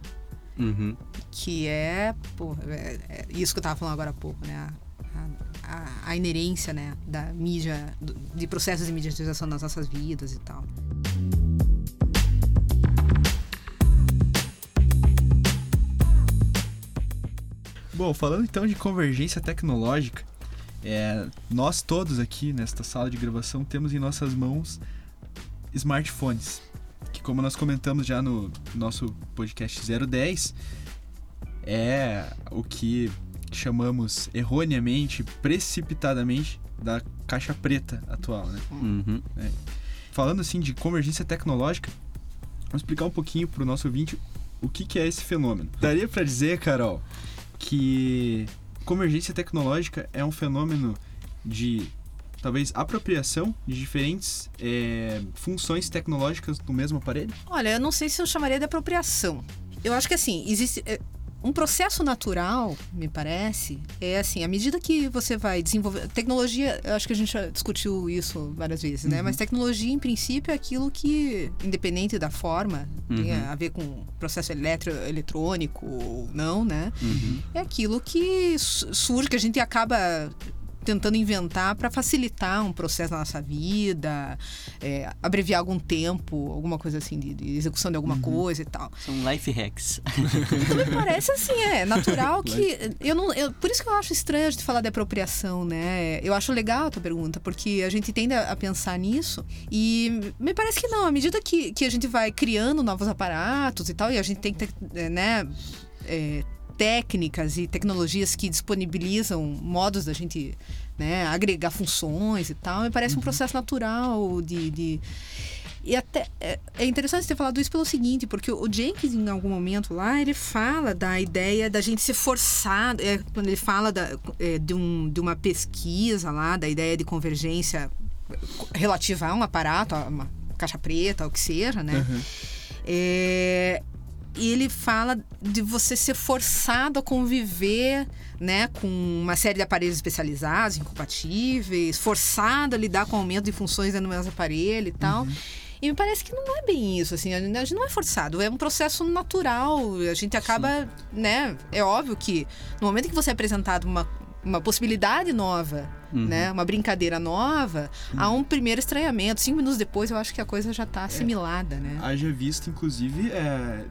Uhum. Que é, pô, é- é isso que eu tava falando agora há pouco, né? A, a- a inerência, né, da mídia, do- de processos de mediatização nas nossas vidas e tal. Bom, falando então de convergência tecnológica, é, nós todos aqui nesta sala de gravação temos em nossas mãos smartphones, que como nós comentamos já no nosso podcast 010, é o que chamamos erroneamente, precipitadamente, da caixa preta atual, né? Uhum. Falando assim de convergência tecnológica, vamos explicar um pouquinho para o nosso ouvinte o que, que é esse fenômeno. Daria para dizer, Carol, que convergência tecnológica é um fenômeno de talvez apropriação de diferentes é, funções tecnológicas do mesmo aparelho? Olha, eu não sei se eu chamaria de apropriação. Eu acho que assim, existe. é, um processo natural, me parece, é assim, à medida que você vai desenvolver. Tecnologia, eu acho que a gente já discutiu isso várias vezes, né? Mas tecnologia, em princípio, é aquilo que, independente da forma, tem a ver com processo eletro, eletrônico ou não, né? É aquilo que su- surge, que a gente acaba tentando inventar para facilitar um processo na nossa vida, é, abreviar algum tempo, alguma coisa assim, de, de execução de alguma coisa e tal. São life hacks. Então me parece assim, é natural que. Eu não, eu- por isso que eu acho estranho a gente falar de apropriação, né? Eu acho legal a tua pergunta, porque a gente tende a pensar nisso e me parece que não. À medida que, que a gente vai criando novos aparatos e tal, e a gente tem que ter, né? é, técnicas e tecnologias que disponibilizam modos da gente né, agregar funções e tal, me parece um processo natural de- de, e até é, é interessante ter falado isso pelo seguinte, porque o Jenkins, em algum momento lá, ele fala da ideia da gente ser forçado. É, quando ele fala da, é, de, um, de uma pesquisa lá, da ideia de convergência relativa a um aparato, a uma caixa preta, o que seja, né? É, e ele fala de você ser forçado a conviver né, com uma série de aparelhos especializados, incompatíveis, forçado a lidar com o aumento de funções dentro do mesmo aparelho e tal. E me parece que não é bem isso, assim, a gente não é forçado, é um processo natural. A gente acaba, né? É óbvio que no momento que você é apresentado uma, uma possibilidade nova, Uhum. né? Uma brincadeira nova, há um primeiro estranhamento. Cinco minutos depois, eu acho que a coisa já É. tá assimilada, né? Haja visto, inclusive, é,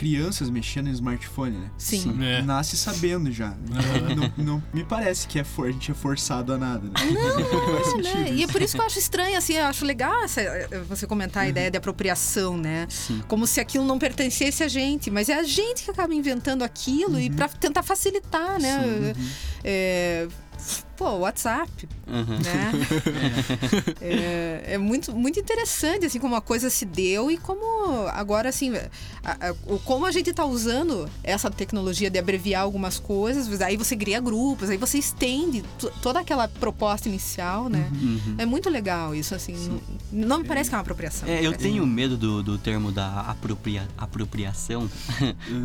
crianças mexendo em smartphone, né? Sim. É. Nasce sabendo já. Não, não- não me parece que é for- a gente é forçado a nada, né? Não, Faz né? E é por isso que eu acho estranho, assim, eu acho legal essa- você comentar a Uhum. ideia de apropriação, né? Sim. Como se aquilo não pertencesse a gente, mas é a gente que acaba inventando aquilo Uhum. e para tentar facilitar, né? É, pô, WhatsApp, Aham. né? é, é muito, muito interessante, assim, como a coisa se deu e como agora, assim, a- a- o- como a gente tá usando essa tecnologia de abreviar algumas coisas, aí você cria grupos, aí você estende to- toda aquela proposta inicial, né? Uhum. É muito legal isso, assim. Não, não me parece que é uma apropriação. É, eu Parece- tenho medo do, do termo da apropria- apropriação,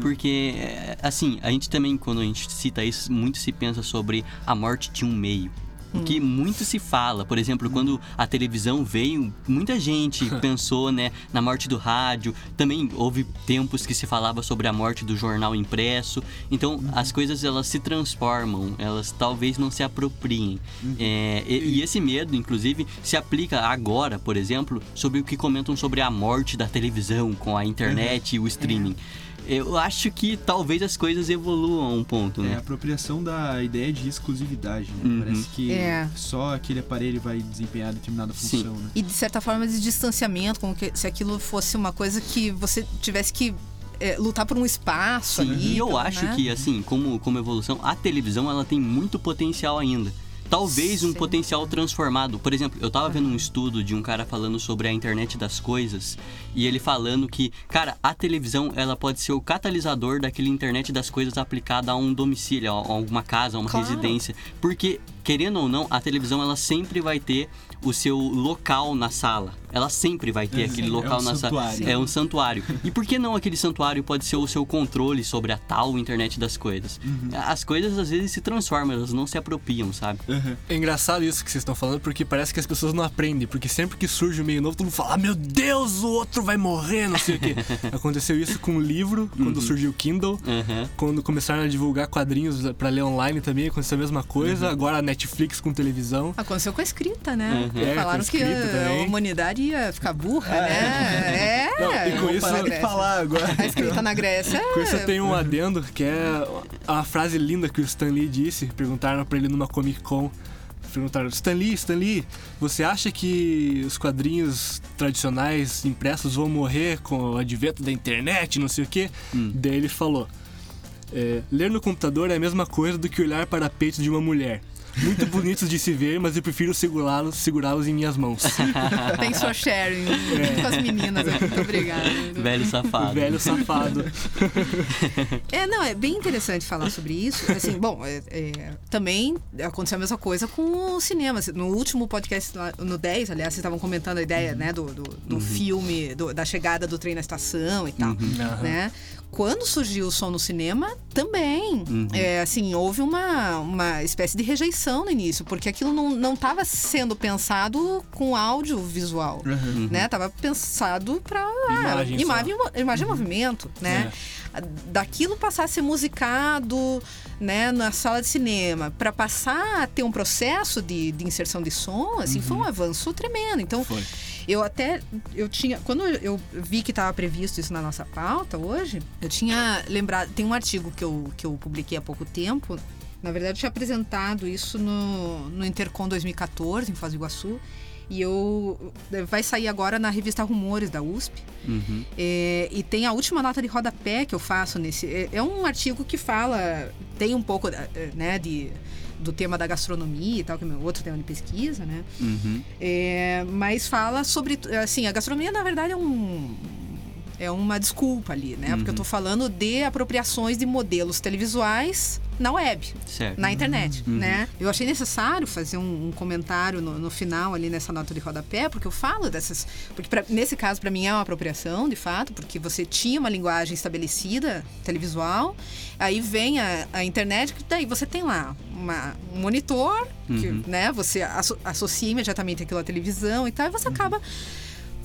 porque, é, assim, a gente também, quando a gente cita isso, muito se pensa sobre a morte de um meio. O que muito se fala, por exemplo, quando a televisão veio, muita gente pensou, né, na morte do rádio. Também houve tempos que se falava sobre a morte do jornal impresso. Então, as coisas elas se transformam, elas talvez não se apropriem. É, e, e esse medo, inclusive, se aplica agora, por exemplo, sobre o que comentam sobre a morte da televisão com a internet e o streaming. Eu acho que talvez as coisas evoluam a um ponto, É a né? apropriação da ideia de exclusividade, né? Uhum. Parece que É. só aquele aparelho vai desempenhar determinada Sim. função, né? E de certa forma de distanciamento, como que, se aquilo fosse uma coisa que você tivesse que é, lutar por um espaço Sim, ali. e eu então, acho né? que, assim, como, como evolução, a televisão ela tem muito potencial ainda. Talvez um potencial transformado. Por exemplo, eu tava vendo um estudo de um cara falando sobre a internet das coisas e ele falando que, cara, a televisão ela pode ser o catalisador daquele internet das coisas aplicada a um domicílio, a a alguma casa, a uma Claro. residência. Porque, querendo ou não, a televisão ela sempre vai ter o seu local na sala. Ela sempre vai ter É, aquele é local um na sala. santuário. É um santuário. E por que não aquele santuário pode ser o seu controle sobre a tal internet das coisas? Uhum. As coisas às vezes se transformam, elas não se apropriam, sabe? Aham. É engraçado isso que vocês estão falando, porque parece que as pessoas não aprendem. Porque sempre que surge um meio novo, todo mundo fala: ah, meu Deus, o outro vai morrer, não sei o quê. Aconteceu isso com o livro, quando surgiu o Kindle. Aham. Quando começaram a divulgar quadrinhos pra ler online também, aconteceu a mesma coisa. Agora a Netflix com televisão. Aconteceu com a escrita, né? Uhum. É, Falaram que escrita a, também. humanidade ia ficar burra, né? É. Não, e com isso- que dessa. falar agora. A escrita na Grécia. Com isso é- eu tenho um adendo, que é a frase linda que o Stan Lee disse. Perguntaram pra ele numa Comic Con. Perguntaram, Stan Lee, Stan Lee, você acha que os quadrinhos tradicionais impressos vão morrer com o advento da internet, não sei o quê? Hum. Daí ele falou, é, ler no computador é a mesma coisa do que olhar para peitos de uma mulher. Muito bonitos de se ver, mas eu prefiro segurá-los segurá em minhas mãos. Tem sua sharing com as meninas. Muito obrigada. Velho safado. Velho safado. É, não, é bem interessante falar sobre isso. Assim, bom, é, é, também aconteceu a mesma coisa com o cinema. No último podcast, lá, no 10, aliás, vocês estavam comentando a ideia, né, do, do, do filme, do- da chegada do trem na estação e tal, Aham. né? Quando surgiu o som no cinema, também, Uhum. é, assim, houve uma, uma espécie de rejeição no início, porque aquilo não estava sendo pensado com áudio visual, Aham. né? Tava pensado para Imagem só. imagem, imagem e movimento, né? Daquilo passar a ser musicado, né, na sala de cinema, para passar a ter um processo de, de inserção de som, assim, foi um avanço tremendo. Então, Foi. eu até eu tinha quando eu vi que estava previsto isso na nossa pauta hoje, eu tinha lembrado, tem um artigo que eu, que eu publiquei há pouco tempo. Na verdade, eu tinha apresentado isso no, no Intercom 2014 em Foz do Iguaçu. E eu vai sair agora na revista Rumores da USP. Uhum. É, e tem a última nota de rodapé que eu faço nesse. É, é um artigo que fala, tem um pouco eh, né, de, do tema da gastronomia e tal, que é meu outro tema de pesquisa, né? Uhum. É, mas fala sobre. Assim, a gastronomia, na verdade, é um. É uma desculpa ali, né? Porque eu tô falando de apropriações de modelos televisuais na web Certo. na internet, Uhum. né? Eu achei necessário fazer um, um comentário no, no final ali nessa nota de rodapé, porque eu falo dessas, porque pra- nesse caso para mim é uma apropriação, de fato, porque você tinha uma linguagem estabelecida televisual, aí vem a, a internet, que daí você tem lá uma, um monitor, que, Uhum. né? Você asso- associa imediatamente aquilo à televisão e tal, e você acaba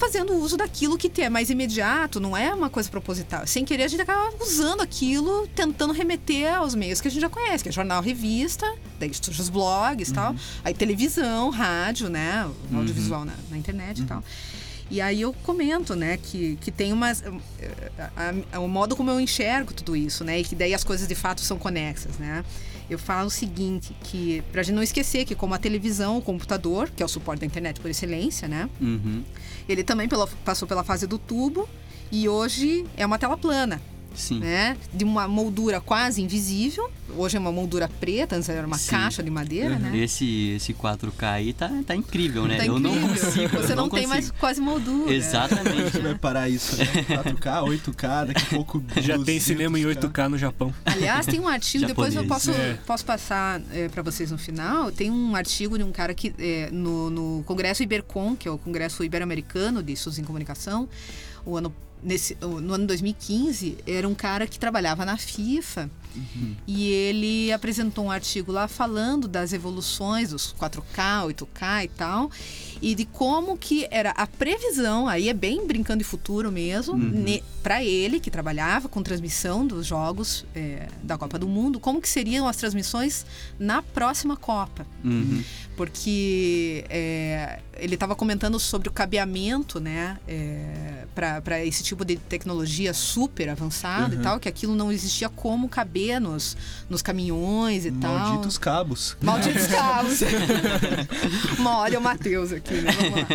fazendo uso daquilo que é mais imediato, não é uma coisa proposital. Sem querer, a gente acaba usando aquilo, tentando remeter aos meios que a gente já conhece, que é jornal, revista, daí surge os blogs e tal, aí televisão, rádio, né? Audiovisual na, na internet e tal. E aí eu comento, né, que, que tem umas. a- a- o modo como eu enxergo tudo isso, né? E que daí as coisas de fato são conexas, né? Eu falo o seguinte, que pra gente não esquecer que como a televisão, o computador, que é o suporte da internet por excelência, né? Uhum. Ele também pela- passou pela fase do tubo e hoje é uma tela plana, Sim. né? De uma moldura quase invisível. Hoje é uma moldura preta, antes era uma Sim. caixa de madeira, né? Esse, esse 4K aí tá, tá incrível, né? Tá eu não consigo. Você não, não tem mais quase moldura. Exatamente. vai parar isso, né? 4K, 8K, daqui a pouco. Já tem 200K. cinema em 8K no Japão. Aliás, tem um artigo, depois eu posso, É. posso passar para vocês no final. Tem um artigo de um cara que é, no, no Congresso Ibercom, que é o Congresso Ibero-Americano de Estudos em Comunicação, o ano, nesse, no ano 2015, era um cara que trabalhava na FIFA. E ele apresentou um artigo lá falando das evoluções dos 4K, 8K e tal, e de como que era a previsão, aí é bem brincando de futuro mesmo, para ele que trabalhava com transmissão dos jogos é, da Copa do Mundo, como que seriam as transmissões na próxima Copa. Uhum. porque é, ele estava comentando sobre o cabeamento, né, para esse tipo de tecnologia super avançada e tal, que aquilo não existia como caber nos, nos caminhões e tal. Malditos cabos. Malditos cabos. Uma olha o Matheus aqui, né? Vamos lá.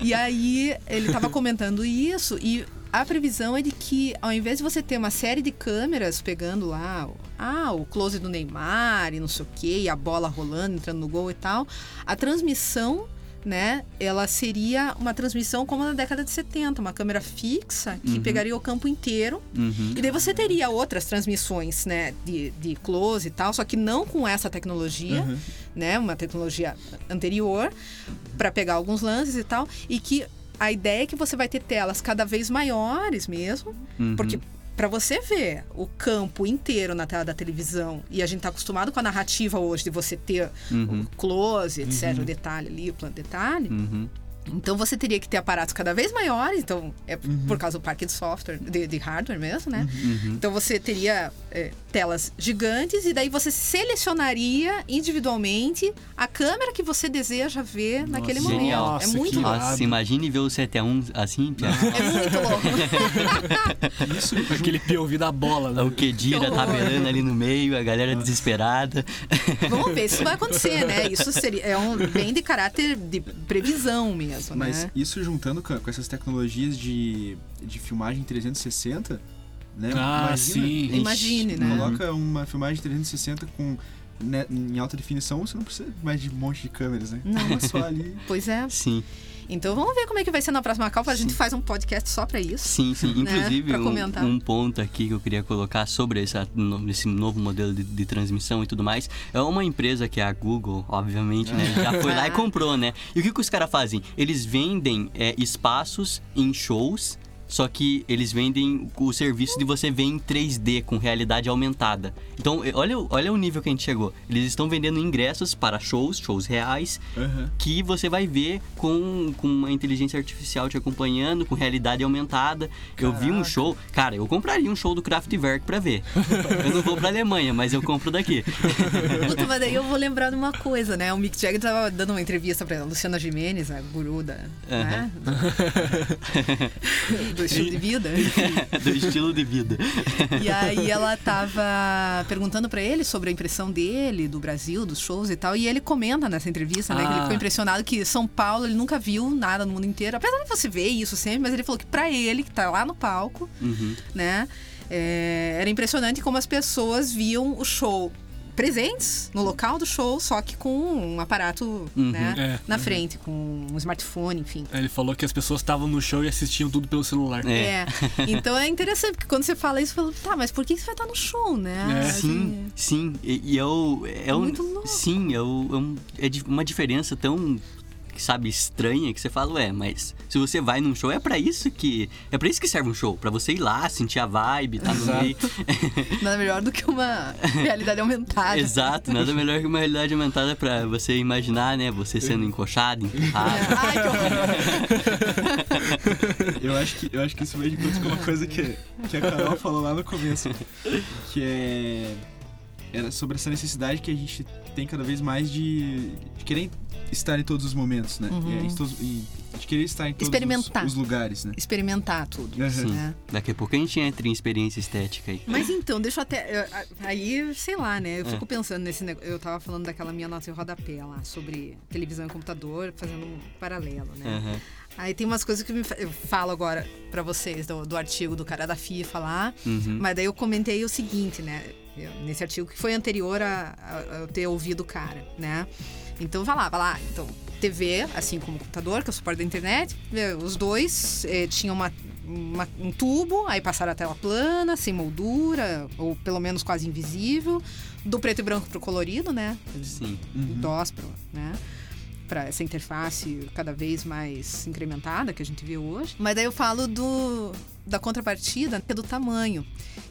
E aí ele estava comentando isso e a previsão é de que ao invés de você ter uma série de câmeras pegando lá, ah, o close do Neymar e não sei o quê, e a bola rolando, entrando no gol e tal, a transmissão né? Ela seria uma transmissão como na década de 70, uma câmera fixa que pegaria o campo inteiro Uhum. e daí você teria outras transmissões, né, de, de close e tal, só que não com essa tecnologia, né, uma tecnologia anterior, para pegar alguns lances e tal, e que a ideia é que você vai ter telas cada vez maiores mesmo, Uhum. porque para você ver o campo inteiro na tela da televisão, e a gente tá acostumado com a narrativa hoje de você ter Uhum. o close, etc, o detalhe ali, o plano de detalhe, Uhum. Então você teria que ter aparatos cada vez maiores, então é por causa do parque de software, de, de hardware mesmo, né? Uhum. Então você teria é, telas gigantes e daí você selecionaria individualmente a câmera que você deseja ver naquele momento. genial. é Nossa, muito que louco. Nossa, imagine ver o 7x1 assim, Pia. É muito louco. Isso, Aquele POV da bola, né? O Kedira tabelando ali no meio, a galera desesperada. Vamos ver se isso vai acontecer, né? Isso seria é um bem de caráter de previsão mesmo, Mas né? isso juntando com, com essas tecnologias de, de filmagem 360, né? Ah, Imagina, sim. Imagine, né? Coloca uma filmagem 360 com né, em alta definição, você não precisa mais de um monte de câmeras, né? Não. Uma só ali. Pois é. Sim, Então vamos ver como é que vai ser na próxima Copa. A gente faz um podcast só pra isso. sim, sim. Inclusive, Pra um, um ponto aqui que eu queria colocar sobre essa, esse novo modelo de, de transmissão e tudo mais. É uma empresa que é a Google, obviamente, né? Já foi lá e comprou, né? E o que, que os caras fazem? Eles vendem é, espaços em shows. Só que eles vendem o serviço de você ver em 3D com realidade aumentada. Então, olha, o- olha o nível que a gente chegou. Eles estão vendendo ingressos para shows, shows reais, Aham. que você vai ver com, com uma inteligência artificial te acompanhando, com realidade aumentada. Eu vi um show, cara, eu compraria um show do Kraftwerk pra ver. eu não vou pra Alemanha, mas eu compro daqui. Puta, mas daí eu vou lembrar de uma coisa, né? O Mick Jagger tava dando uma entrevista pra Luciana Gimenez, a guru da, né? do estilo de vida. do estilo de vida. E aí ela tava perguntando pra ele sobre a impressão dele, do Brasil, dos shows e tal. E ele comenta nessa entrevista, né? Que ele Ah. ficou impressionado que São Paulo ele nunca viu nada no mundo inteiro. Apesar de você ver isso sempre, mas ele falou que pra ele, que tá lá no palco, Uhum. né? é, era impressionante como as pessoas viam o show presentes no local do show, só que com um aparato né, É. na frente, com um smartphone, enfim. Ele falou que as pessoas estavam no show e assistiam tudo pelo celular. É. É. Então é interessante, porque quando você fala isso, você fala, tá, mas por que você vai estar no show, né? É. Sim, sim. E, e é o. É, um- Muito louco. Sim, é, o, é, um- é uma diferença tão. Sabe, estranha que você fala, ué, mas se você vai num show, é pra isso que. É pra isso que serve um show. Pra você ir lá, sentir a vibe, tá no Exato. meio. Nada melhor do que uma realidade aumentada. Exato, nada melhor que uma realidade aumentada pra você imaginar, né? Você sendo encoxado, empurrado. Ai, que. Eu acho que, eu acho que isso vai de encontro com uma coisa que, que a Carol falou lá no começo. Que é. Era sobre essa necessidade que a gente tem cada vez mais de, de querer estar em todos os momentos, né? Uhum. E é, em todos- e de querer estar em todos os, Experimentar. os lugares, né? Experimentar tudo. Uhum. Né? Daqui a pouco a gente entra em experiência estética aí. Mas então, deixa eu até. eu- Aí, sei lá, né? Eu É. fico pensando nesse negócio. Eu tava falando daquela minha nota em rodapé lá, sobre televisão e computador, fazendo um paralelo, né? Aham. Aí tem umas coisas que me fa- eu falo agora pra vocês do, do artigo do cara da FIFA lá. Uhum. Mas daí eu comentei o seguinte, né? eu- nesse artigo que foi anterior a, a- a eu ter ouvido o cara, né? Então vai lá, vai lá. Então, TV, assim como computador, que é o suporte da internet, os dois eh, tinham uma, uma- um tubo, aí passaram a tela plana, sem moldura, ou pelo menos quase invisível, do preto e branco pro colorido, né? Sim. do DOS pro, né? Para essa interface cada vez mais incrementada que a gente vê hoje. Mas daí eu falo do, da contrapartida, que é do tamanho.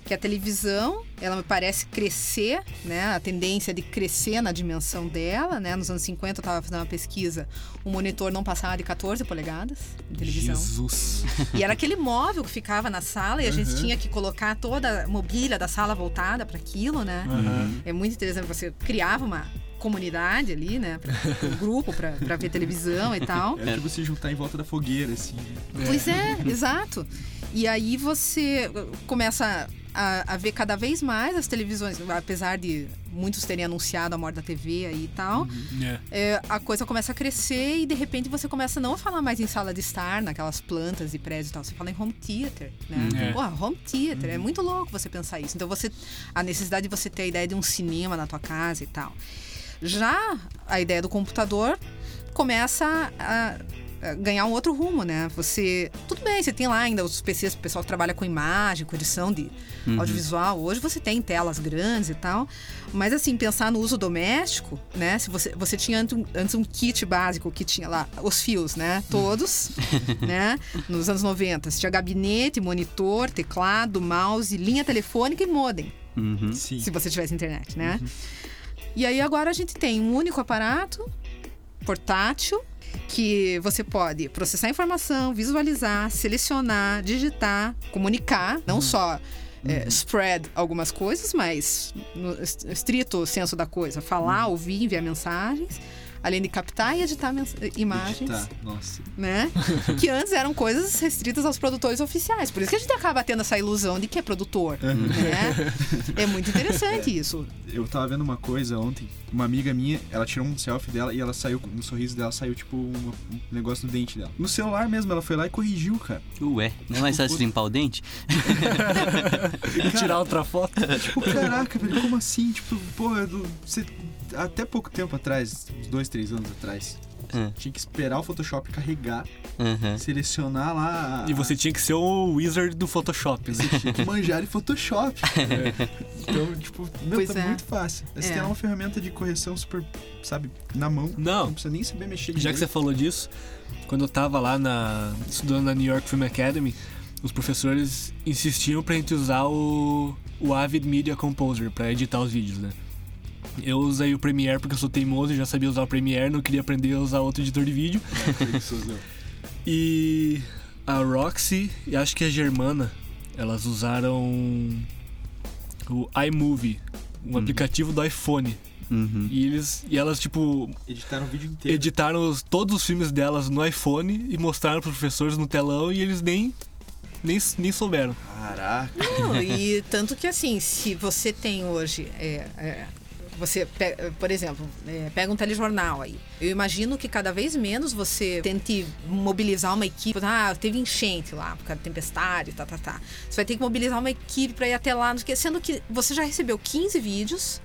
Que a televisão, ela me parece crescer, né? A tendência de crescer na dimensão dela, né? Nos anos 50 eu estava fazendo uma pesquisa, o monitor não passava de 14 polegadas de televisão. Jesus. E era aquele móvel que ficava na sala e a gente tinha que colocar toda a mobília da sala voltada para aquilo, né? É muito interessante. Você criava uma comunidade ali, né? Pra, um grupo para ver televisão e tal. É tipo se juntar em volta da fogueira, assim. né? Pois é, exato. E aí você começa a, a ver cada vez mais as televisões, apesar de muitos terem anunciado a morte da TV aí e tal. É. é, a coisa começa a crescer e de repente você começa não a falar mais em sala de estar, naquelas plantas e prédios e tal, você fala em home theater, né? É. Pô, home theater, é muito louco você pensar isso. Então você a necessidade de você ter a ideia de um cinema na tua casa e tal. Já a ideia do computador começa a, ganhar um outro rumo, né? Você. Tudo bem, você tem lá ainda os PCs, o pessoal que trabalha com imagem, com edição de audiovisual. Hoje você tem telas grandes e tal. Mas assim, pensar no uso doméstico, né? Se você, você tinha antes um, antes um kit básico que tinha lá os fios, né? Todos, né? Nos anos 90. Você tinha gabinete, monitor, teclado, mouse, linha telefônica e modem Uhum. Sim. se você tivesse internet, né? E aí agora a gente tem um único aparato portátil que você pode processar informação, visualizar, selecionar, digitar, comunicar, não só é, spread algumas coisas, mas no est- estrito senso da coisa, falar, ouvir, enviar mensagens, além de captar e editar mens- imagens Tá, nossa. né? que antes eram coisas restritas aos produtores oficiais. Por isso que a gente acaba tendo essa ilusão de que é produtor, né? É muito interessante isso. Eu tava vendo uma coisa ontem, uma amiga minha, ela tirou um selfie dela e ela saiu, no sorriso dela saiu tipo um, um negócio no dente dela. No celular mesmo, ela foi lá e corrigiu, cara. Ué, não é mais fácil limpar o dente? E tirar outra foto. Tipo, caraca, velho, como assim? Tipo, pô, você, até pouco tempo atrás, uns dois, três anos atrás, Ah. tinha que esperar o Photoshop carregar, Aham. selecionar lá. a- E você tinha que ser o wizard do Photoshop, né? Você tinha que manjar em Photoshop. Então, tipo, meu, Pois tá é. muito fácil. Você É. tem uma ferramenta de correção super, sabe, na mão. Não. Não precisa nem saber mexer Já que você falou disso, quando eu tava lá na, estudando na New York Film Academy, os professores insistiam pra gente usar o, o Avid Media Composer pra editar os vídeos, né? Eu usei o Premiere porque eu sou teimoso e já sabia usar o Premiere, não queria aprender a usar outro editor de vídeo. E a Roxy e acho que a Germana, elas usaram o iMovie, um aplicativo do iPhone. Uhum. E eles e elas tipo Editaram o vídeo inteiro. editaram os- todos os filmes delas no iPhone e mostraram para os professores no telão e eles nem nem, nem souberam. Caraca. Não, e tanto que assim, se você tem hoje. é, é, você, por exemplo, é, pega um telejornal aí. Eu imagino que cada vez menos você tente mobilizar uma equipe. Ah, teve enchente lá, por causa da tempestade, tá, tá, tá. Você vai ter que mobilizar uma equipe para ir até lá, sendo que você já recebeu 15 vídeos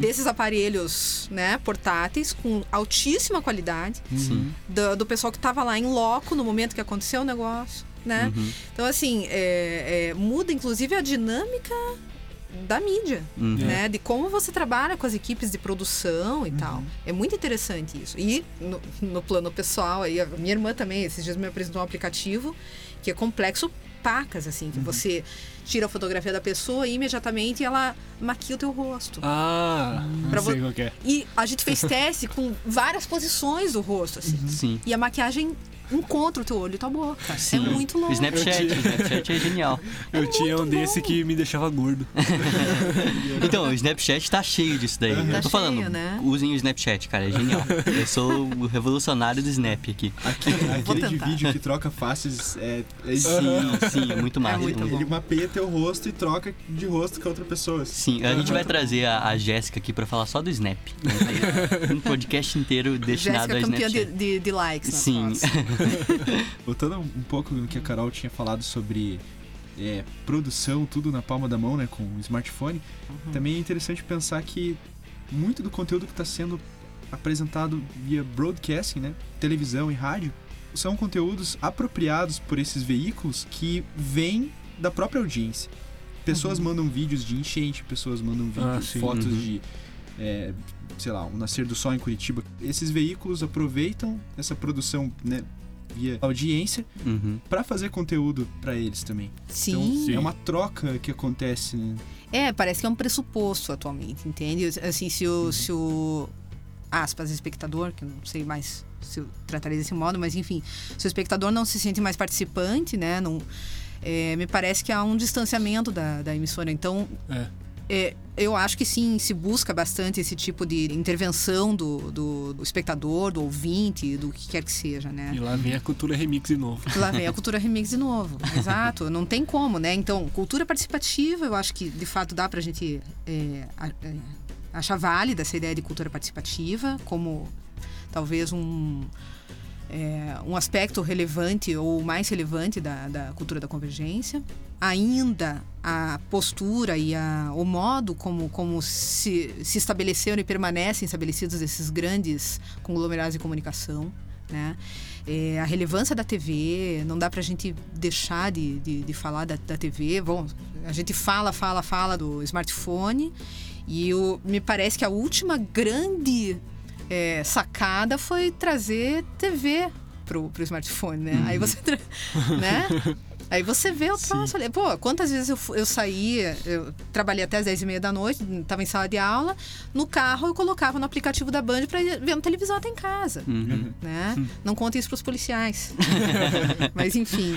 desses aparelhos né, portáteis com altíssima qualidade Sim. do, do pessoal que estava lá em loco no momento que aconteceu o negócio, né? Uhum. Então, assim, é- é, muda inclusive a dinâmica da mídia, Uhum. né? De como você trabalha com as equipes de produção e tal. É muito interessante isso. E no, no plano pessoal, aí, a minha irmã também, esses dias me apresentou um aplicativo que é complexo pacas, assim, que você tira a fotografia da pessoa e imediatamente ela maquia o teu rosto. Ah, Pra não sei vo- qual que é. E a gente fez teste com várias posições do rosto, assim. Sim. E a maquiagem encontra o teu olho e tua boca. Sim. É muito louco. Snapchat, o Snapchat é genial. Eu tinha um desse bom. que me deixava gordo. Então, o Snapchat tá cheio disso daí. Tá Eu tô falando, cheio, né? usem o Snapchat, cara, é genial. Eu sou o revolucionário do Snap aqui. Aquele, aquele de vídeo que troca faces é, é Sim, sim, é muito massa. muito ele, bom. ele mapeia teu rosto e troca de rosto com outra pessoa. Sim, a gente vai trazer a, a Jéssica aqui pra falar só do Snap. Um podcast inteiro destinado Jéssica ao campeã de, Snapchat. de, de likes Sim. Voltando um pouco no que a Carol tinha falado sobre é, produção, tudo na palma da mão, né, com o smartphone, também é interessante pensar que muito do conteúdo que está sendo apresentado via broadcasting, né, televisão e rádio, são conteúdos apropriados por esses veículos que vêm da própria audiência. Pessoas mandam vídeos de enchente, pessoas mandam vídeos, Ah, sim. fotos Uhum. de, é, sei lá, o nascer do sol em Curitiba. Esses veículos aproveitam essa produção, né, via audiência Uhum. para fazer conteúdo para eles também. Sim. Então, é uma troca que acontece, né? É, parece que é um pressuposto atualmente, entende? Assim, se o, se o aspas, espectador, que eu não sei mais se eu trataria desse modo, mas enfim, se o espectador não se sente mais participante, né? Não, é, me parece que há um distanciamento da, da emissora. Então, É. é, eu acho que sim, se busca bastante esse tipo de intervenção do, do, do espectador, do ouvinte, do que quer que seja, né? E lá vem a cultura remix de novo. Lá vem a cultura remix de novo. Exato, não tem como, né? Então, cultura participativa, eu acho que de fato dá pra gente é, a- é, achar válida essa ideia de cultura participativa como talvez um. É, um aspecto relevante ou mais relevante da, da cultura da convergência. Ainda a postura e a, o modo como, como se, se estabeleceram e permanecem estabelecidos esses grandes conglomerados de comunicação. Né? É, a relevância da TV, não dá pra gente deixar de, de, de falar da, da TV. Bom, a gente fala, fala, fala do smartphone e me parece que a última grande é, sacada foi trazer TV pro, pro smartphone, né? Aí você, né? Aí você vê o troço ali. Pô, quantas vezes eu, eu saía, eu trabalhei até as 10 e meia da noite, tava em sala de aula, no carro eu colocava no aplicativo da Band pra ir vendo televisão até em casa. Uhum. Né? Não conta isso pros policiais. mas enfim.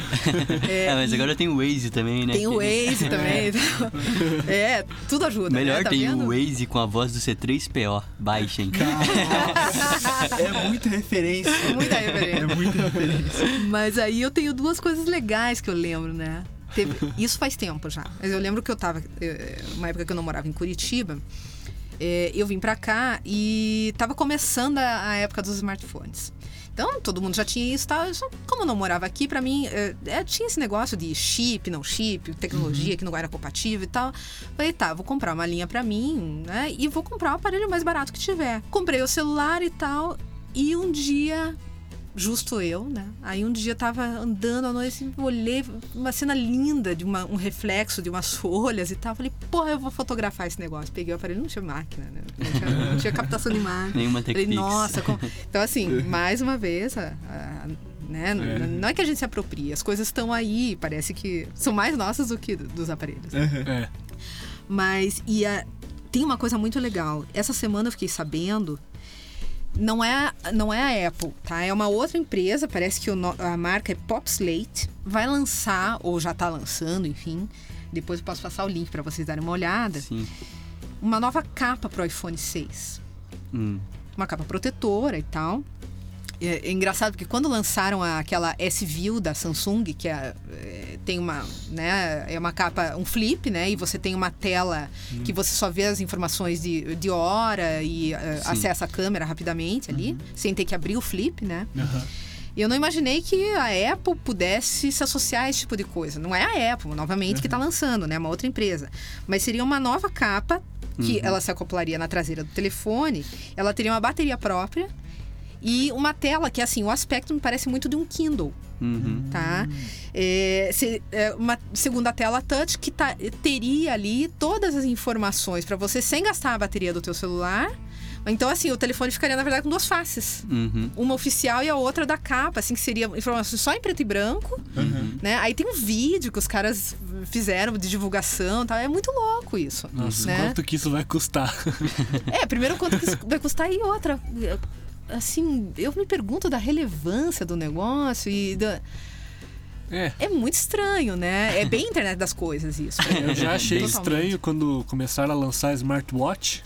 É, É, mas e agora tem o Waze também, né? tem o Waze também. então, é, tudo ajuda. Melhor né? Tá tem vendo? o Waze com a voz do C3PO. Baixem. É muita referência. Muita referência. É muita referência. Mas aí eu tenho duas coisas legais que eu lembro, né? Teve- isso faz tempo já. Mas eu lembro que eu tava. eh, Uma época que eu não morava em Curitiba. eh, eu vim pra cá e tava começando a, a época dos smartphones. Então, todo mundo já tinha isso e tal. Eu só, como eu não morava aqui, pra mim, eh, eh, tinha esse negócio de chip, não chip, tecnologia que não era compatível e tal. Falei, tá, vou comprar uma linha pra mim, né? E vou comprar o aparelho mais barato que tiver. Comprei o celular e tal. E um dia justo eu, né? Aí um dia eu tava andando à noite, assim, olhei uma cena linda de uma- um reflexo de umas folhas e tal. Falei, porra, eu vou fotografar esse negócio. Peguei o aparelho, não tinha máquina, né? Não tinha, não tinha captação de imagem. Nenhuma Falei, nossa, como... então assim, mais uma vez, a- a- né? não é que a gente se apropria, as coisas estão aí, parece que são mais nossas do que dos aparelhos. É. Mas e a- tem uma coisa muito legal. Essa semana eu fiquei sabendo. Não é, não é a Apple, tá? É uma outra empresa, parece que o a marca é Pop Slate. Vai lançar, ou já tá lançando, enfim. Depois eu posso passar o link para vocês darem uma olhada. Sim. Uma nova capa pro iPhone 6 Hum. uma capa protetora e tal. É, é engraçado porque quando lançaram aquela S-View da Samsung, que é, é, tem uma, né, é uma capa, um flip, né, e você tem uma tela que você só vê as informações de, de hora e Sim. acessa a câmera rapidamente ali, sem ter que abrir o flip, né. E eu não imaginei que a Apple pudesse se associar a esse tipo de coisa. Não é a Apple, novamente, que está lançando, né? Uma outra empresa. Mas seria uma nova capa que ela se acoplaria na traseira do telefone. Ela teria uma bateria própria e uma tela que, assim, o aspecto me parece muito de um Kindle, Uhum. tá? É, se- é uma segunda tela touch que tá- teria ali todas as informações para você, sem gastar a bateria do teu celular, Então, assim, o telefone ficaria, na verdade, com duas faces. Uhum. Uma oficial e a outra da capa, assim, que seria informação só em preto e branco, né? Aí tem um vídeo que os caras fizeram de divulgação e tal. É muito louco isso. Nossa, né? quanto que isso vai custar? É, primeiro quanto que isso vai custar e outra. Assim, eu me pergunto da relevância do negócio e da... É. É muito estranho, né? É bem internet das coisas isso. Eu já achei Totalmente. estranho quando começaram a lançar smartwatch.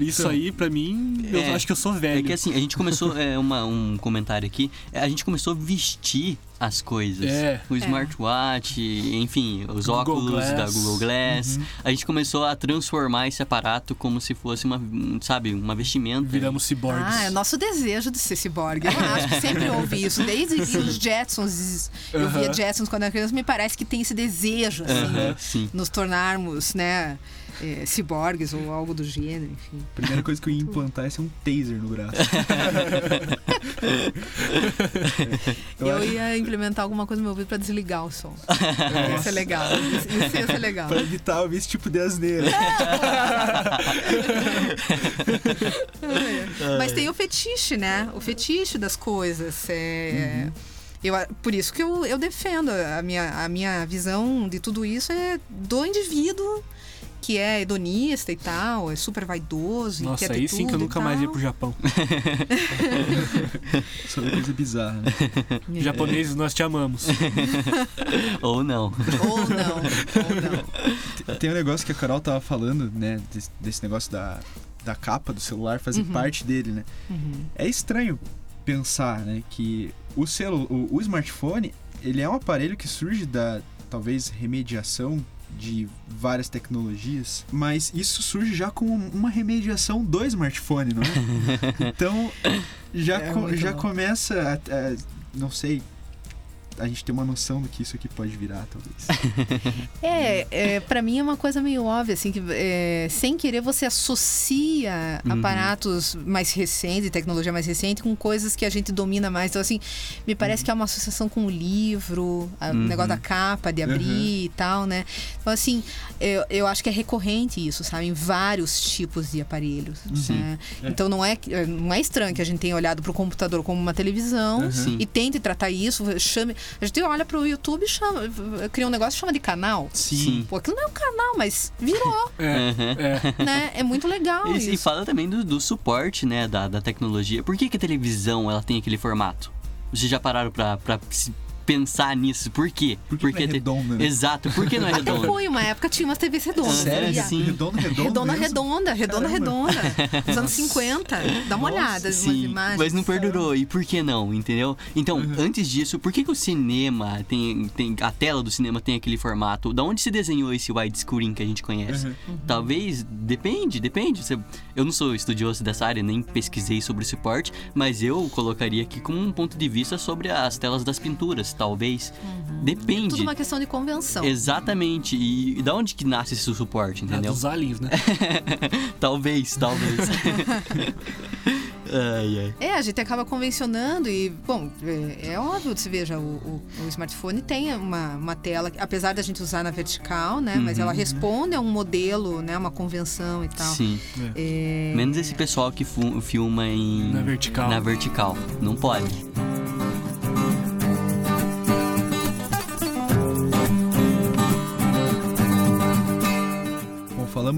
Isso aí, pra mim, eu É. acho que eu sou velho. É que assim, a gente começou, é, uma, um comentário aqui, é, a gente começou a vestir as coisas. É. O smartwatch, enfim, os Google óculos Glass. Uhum. da Google Glass. A gente começou a transformar esse aparato como se fosse uma, um, sabe, uma vestimenta. Viramos ciborgues. Ah, é nosso desejo de ser ciborgue. Eu acho que sempre ouvi isso. Desde os Jetsons, eu via. Jetsons quando era criança, me parece que tem esse desejo, assim, sim. nos tornarmos, né, eh, ciborgues ou algo do gênero, enfim. A primeira coisa que eu ia implantar é ser um taser no braço. Eu Eu, acho- ia implementar alguma coisa no meu ouvido pra desligar o som. Ia ser legal. Isso, isso ia ser legal. Pra evitar esse tipo de asneira. Mas tem o fetiche, né? O fetiche das coisas. É... Eu, por isso que eu, eu defendo. A minha, a minha visão de tudo isso é do indivíduo que é hedonista e tal, é super vaidoso. e Nossa, quer ter aí sim que eu e nunca mais ia pro Japão. Isso é uma coisa bizarra. Né? Japoneses, nós te amamos. Ou não. Ou não, ou não. Tem um negócio que a Carol tava falando, né? Desse, desse negócio da, da capa do celular fazer parte dele, né? É estranho pensar, né? Que o, celu, o, o smartphone, ele é um aparelho que surge da, talvez, remediação de várias tecnologias, mas isso surge já com uma remediação do smartphone, não é? Então, já, É co- já bom. começa a, a- não sei, a gente ter uma noção do que isso aqui pode virar, talvez. É, é para mim é uma coisa meio óbvia, assim, que é, sem querer você associa Uhum. aparatos mais recentes, tecnologia mais recente, com coisas que a gente domina mais. Então, assim, me parece que há uma associação com o livro, o Uhum. negócio da capa, de abrir Uhum. e tal, né? Então, assim, eu, eu acho que é recorrente isso, sabe? Em vários tipos de aparelhos. né? É. Então, não é, não é estranho que a gente tenha olhado para o computador como uma televisão Uhum. E tente tratar isso, chame. A gente olha pro YouTube e chama, cria um negócio e chama de canal. Sim. Pô, aquilo não é um canal, mas virou, É, Aham. é. né? É muito legal E, e fala também do, do suporte, né, da, da tecnologia. Por que, que a televisão ela tem aquele formato? Vocês já pararam pra, pra se pensar nisso? Por quê? Por que não é Porque te- redonda, né? Exato, por que não é Até redonda? foi, uma época tinha umas TVs redondas. Sério? sabia? Sim. Redondo, redondo. Redonda, mesmo? redonda, redonda, Caramba. redonda. Dos anos 50. Dá uma olhada nas Sim, imagens. mas não perdurou. E por que não, entendeu? Então, Uhum. antes disso, por que, que o cinema tem, tem. A tela do cinema tem aquele formato? Da onde se desenhou esse widescreen que a gente conhece? Uhum. Talvez. Depende, depende. Você- Eu não sou estudioso dessa área, nem pesquisei sobre o suporte, mas eu colocaria aqui como um ponto de vista sobre as telas das pinturas, talvez. Depende. Tudo uma questão de convenção. Exatamente. E, e da onde que nasce esse suporte, É entendeu? dos aliens, né? talvez, talvez. ai, ai. É, a gente acaba convencionando e, bom, é, é óbvio, você veja, o, o- o smartphone tem uma, uma tela, que, apesar da gente usar na vertical, né? Mas Uhum. ela responde a um modelo, né? Uma convenção e tal. Sim. É, Menos esse pessoal que fu- filma em. Na vertical. Na vertical. Não pode.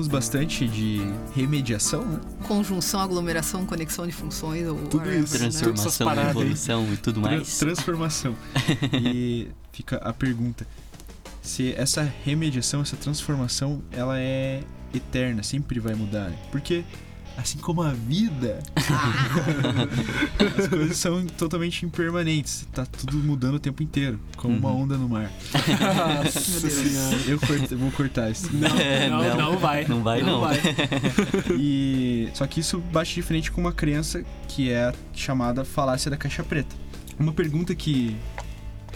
Falamos bastante de remediação, né? Conjunção, aglomeração, conexão de funções. Ou Tudo isso. né? Transformação, aí. evolução e tudo mais. Transformação. e fica a pergunta: se essa remediação, essa transformação, ela é eterna, sempre vai mudar, né? Porque assim como a vida, as coisas são totalmente impermanentes. Tá tudo mudando o tempo inteiro, como uma Uhum. onda no mar. Nossa senhora. Eu corte- vou cortar isso. Não, não, não vai. Não vai, não. E só que isso bate de frente com uma crença que é a chamada falácia da caixa preta. Uma pergunta que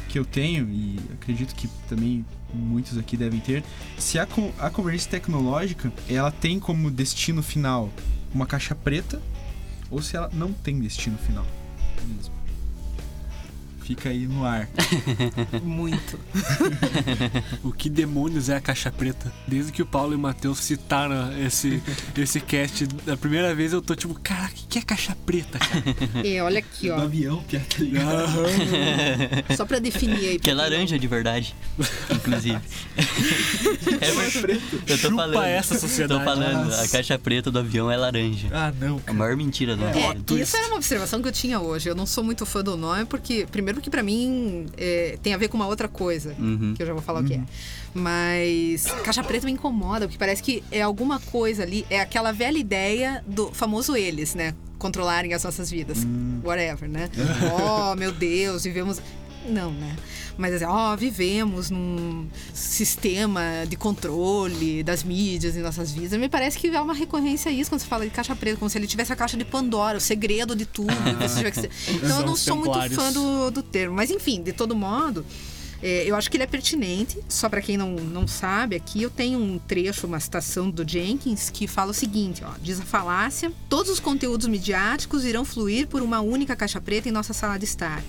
que eu tenho e acredito que também muitos aqui devem ter, se a, a convergência tecnológica, ela tem como destino final uma caixa preta ou se ela não tem destino final. Fica aí no ar. Muito. O que demônios é a caixa preta? Desde que o Paulo e o Matheus citaram esse, esse cast, da primeira vez eu tô tipo, caraca, o que é caixa preta, cara? E olha aqui, Do ó. avião, que é, tá ligado? Só pra definir aí. Que é laranja de verdade, inclusive. É preto. Eu tô Chupa falando. essa sociedade. Tô falando, Nossa. a caixa preta do avião é laranja. Ah, não. A maior mentira do É, mundo. isso era uma observação que eu tinha hoje. Eu não sou muito fã do nome, porque, primeiro, que pra mim é, tem a ver com uma outra coisa, Uhum. que eu já vou falar o que é. Mas caixa preta me incomoda, porque parece que é alguma coisa ali, é aquela velha ideia do famoso eles, né? Controlarem as nossas vidas. Whatever, né? oh, meu Deus, vivemos. Não, né? Mas assim, ó, vivemos num sistema de controle das mídias em nossas vidas. Me parece que é uma recorrência a isso quando você fala de caixa preta, como se ele tivesse a caixa de Pandora, o segredo de tudo. Então eu não sou muito fã do, do termo. Mas enfim, de todo modo, é, eu acho que ele é pertinente. Só para quem não, não sabe, aqui eu tenho um trecho, uma citação do Jenkins que fala o seguinte: ó, diz a falácia, todos os conteúdos midiáticos irão fluir por uma única caixa preta em nossa sala de estar.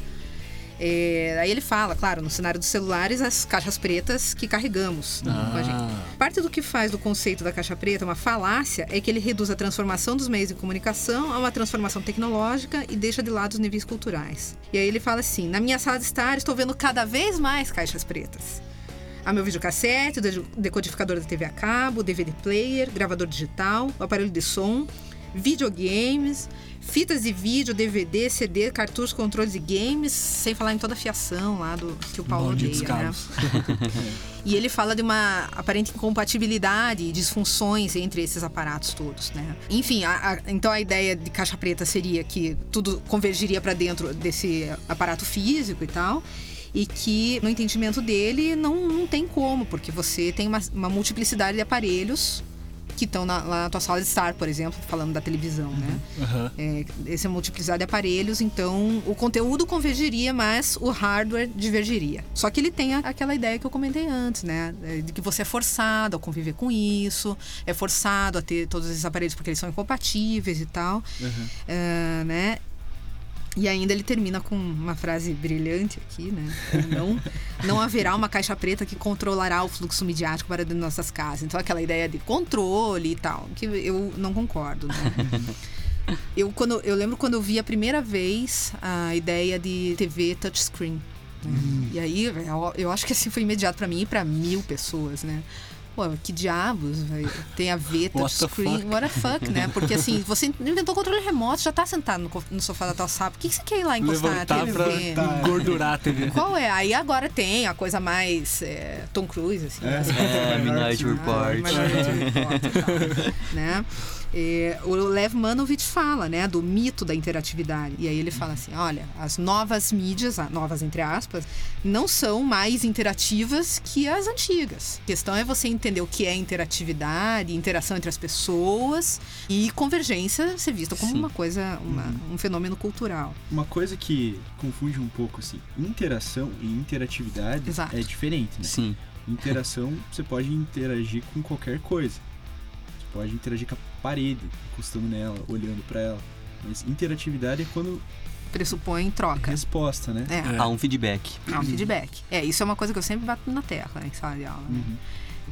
É, aí ele fala, claro, no cenário dos celulares, as caixas pretas que carregamos com a gente. Ah, Parte do que faz do conceito da caixa preta uma falácia é que ele reduz a transformação dos meios de comunicação a uma transformação tecnológica e deixa de lado os níveis culturais. E aí ele fala assim: na minha sala de estar, estou vendo cada vez mais caixas pretas. Há meu videocassete, o de- decodificador da TV a cabo, DVD player, gravador digital, o aparelho de som, videogames, fitas de vídeo, DVD, CD, cartuchos, controles de games, sem falar em toda a fiação lá do que o Paulo malditos odeia, né? E ele fala de uma aparente incompatibilidade e disfunções entre esses aparatos todos, né? Enfim, a- a- então a ideia de caixa preta seria que tudo convergiria para dentro desse aparato físico e tal. E que, no entendimento dele, não, não tem como, porque você tem uma, uma multiplicidade de aparelhos que estão na, lá na tua sala de estar, por exemplo, falando da televisão, né? Aham. É, essa multiplicidade de aparelhos, então o conteúdo convergiria, mas o hardware divergiria. Só que ele tem aquela ideia que eu comentei antes, né? É, De que você é forçado a conviver com isso, é forçado a ter todos esses aparelhos porque eles são incompatíveis e tal, É, né? E ainda ele termina com uma frase brilhante aqui, né? Não, não haverá uma caixa preta que controlará o fluxo midiático para dentro de nossas casas. Então, aquela ideia de controle e tal, que eu não concordo, né? Eu, quando, eu lembro quando eu vi a primeira vez a ideia de TV touchscreen. né? E aí, eu, eu acho que assim foi imediato pra mim e pra mil pessoas, né? Pô, que diabos tem a ver What the touchscreen? fuck? What the fuck, né? Porque assim, você inventou controle remoto, já tá sentado no, sofá da tua sala. Por que, que você quer ir lá encostar na Levantar pra TV? engordurar a TV. Qual é? Aí agora tem a coisa mais é, Tom Cruise, assim. É. assim, É, Minority ah, Report. Minority Report tal, né? É, o Lev Manovich fala, né, do mito da interatividade. E aí ele fala assim, olha, as novas mídias, novas entre aspas, não são mais interativas que as antigas. A questão é você entender o que é interatividade, interação entre as pessoas e convergência ser vista como Sim. uma coisa, uma- um fenômeno cultural. Uma coisa que confunde um pouco, assim, interação e interatividade Exato. é diferente, né? Sim. Interação, você pode interagir com qualquer coisa. Pode interagir com a parede, encostando nela, olhando pra ela. Mas interatividade é quando Pressupõe troca. resposta, né? É. Há um feedback. Há um feedback. É, isso é uma coisa que eu sempre bato na tecla em sala de aula. né? Uhum.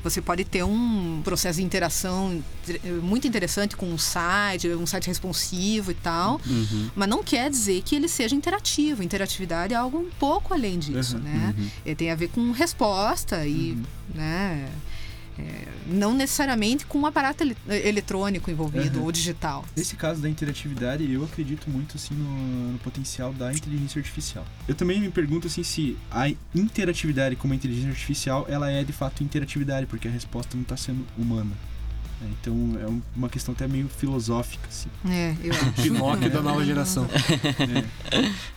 Você pode ter um processo de interação inter- muito interessante com um site, um site responsivo e tal, Uhum. mas não quer dizer que ele seja interativo. Interatividade é algo um pouco além disso, Uhum, né? É, tem a ver com resposta e, né? É, não necessariamente com um aparato ele- eletrônico envolvido Uhum. ou digital. Nesse caso da interatividade, eu acredito muito assim no, no potencial da inteligência artificial. Eu também me pergunto assim se a interatividade como a inteligência artificial, ela é de fato interatividade, porque a resposta não está sendo humana. Né? Então é um- uma questão até meio filosófica assim. É, eu acho. Pinóquio da nova geração.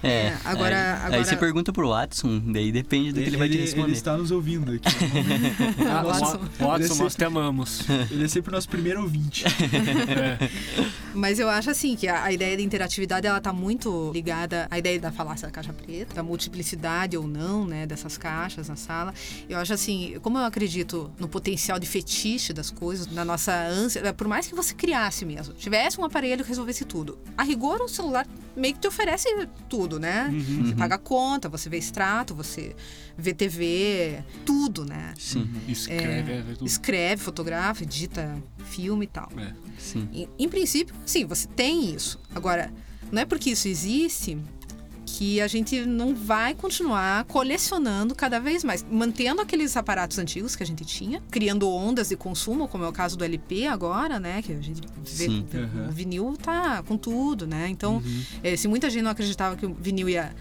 É. É, agora- aí, agora- aí você pergunta pro Watson, daí depende do que ele vai te ele responder. está nos ouvindo aqui. Ah, Watson. Watson, nós te amamos. ele é sempre o nosso primeiro ouvinte. Mas eu acho assim que a, a ideia da interatividade ela tá muito ligada à ideia da falácia da caixa preta, da multiplicidade ou não, né, dessas caixas na sala. Eu acho assim, como eu acredito no potencial de fetiche das coisas, na nossa ânsia, por mais que você criasse mesmo, tivesse um aparelho que resolvesse tudo. A rigor o celular meio que te oferece tudo, né? Uhum. Você paga a conta, você vê extrato, você vê TV, tudo, né? Sim, Escreve, é, tudo. Escreve, fotografa, edita filme e tal. É. sim. Em, em princípio, sim, você tem isso. Agora, não é porque isso existe que a gente não vai continuar colecionando cada vez mais, mantendo aqueles aparatos antigos que a gente tinha, criando ondas de consumo, como é o caso do LP agora, né? Que a gente vê Sim. que Uhum. o vinil tá com tudo, né? Então, eh, se muita gente não acreditava que o vinil ia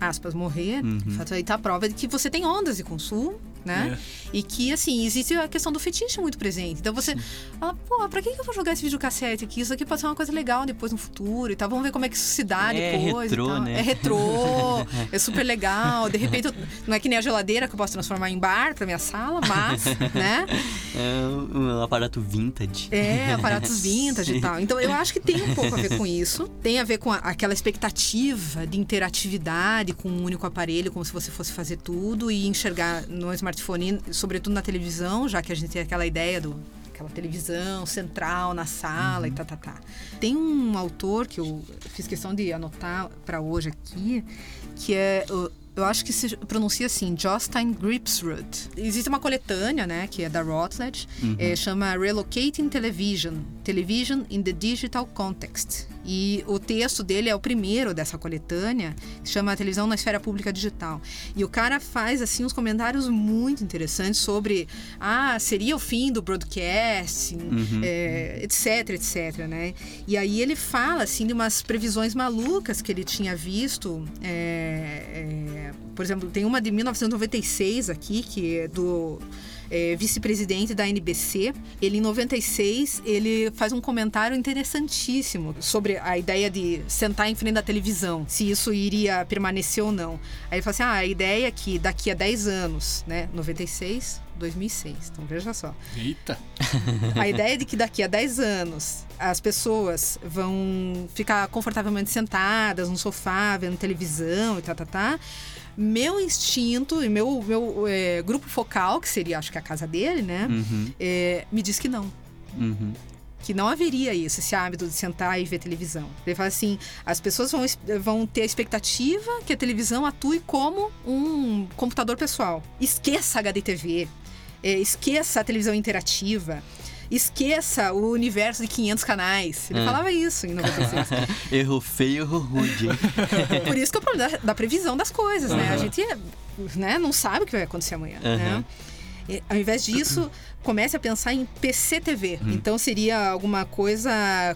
aspas morrer, Uhum. o fato aí tá a prova de que você tem ondas de consumo, né? E que, assim, existe a questão do fetiche muito presente. Então você fala, pô, pra que eu vou jogar esse videocassete aqui? Isso aqui pode ser uma coisa legal depois no futuro e tal. Vamos ver como é que isso se dá É depois. retrô, né? É retrô, é super legal. De repente, eu- não é que nem a geladeira que eu posso transformar em bar pra minha sala, mas, né? É um, um aparato vintage. É, aparatos vintage e tal. Então eu acho que tem um pouco a ver com isso. Tem a ver com a- aquela expectativa de interatividade com um único aparelho, como se você fosse fazer tudo e enxergar no smartphone, sobretudo na televisão, já que a gente tem aquela ideia do aquela televisão central na sala e tá, tá, tá. Tem um autor que eu fiz questão de anotar para hoje aqui, que é o- eu acho que se pronuncia assim, Jostein Gripsrud. Existe uma coletânea, né, que é da Routledge, é, chama Relocating Television, Television in the Digital Context. E o texto dele é o primeiro dessa coletânea, que chama Televisão na Esfera Pública Digital. E o cara faz, assim, uns comentários muito interessantes sobre, ah, seria o fim do broadcasting, é, etc, etc, né? E aí ele fala, assim, de umas previsões malucas que ele tinha visto, é, é, por exemplo, tem uma de 1996 aqui, que é do é, vice-presidente da NBC. Ele, em 96, ele faz um comentário interessantíssimo sobre a ideia de sentar em frente da televisão, se isso iria permanecer ou não. Aí ele fala assim, ah, a ideia é que daqui a 10 anos, né, 96... 2006, então veja só. Eita. A ideia de que daqui a 10 anos as pessoas vão ficar confortavelmente sentadas no sofá, vendo televisão e tá, tá, tá. Meu instinto e meu, meu é, grupo focal, que seria acho que a casa dele, né? Uhum, é, me diz que não. uhum. Que não haveria isso, esse hábito de sentar e ver televisão. Ele fala assim: as pessoas vão, vão ter a expectativa que a televisão atue como um computador pessoal. Esqueça a HDTV, é, esqueça a televisão interativa, esqueça o universo de 500 canais. Ele É. falava isso em 96. Erro feio, erro rude. Por isso que é o problema da, da previsão das coisas, né? A gente né, não sabe o que vai acontecer amanhã, né? Aham. E, ao invés disso, comece a pensar em PCTV. Então seria alguma coisa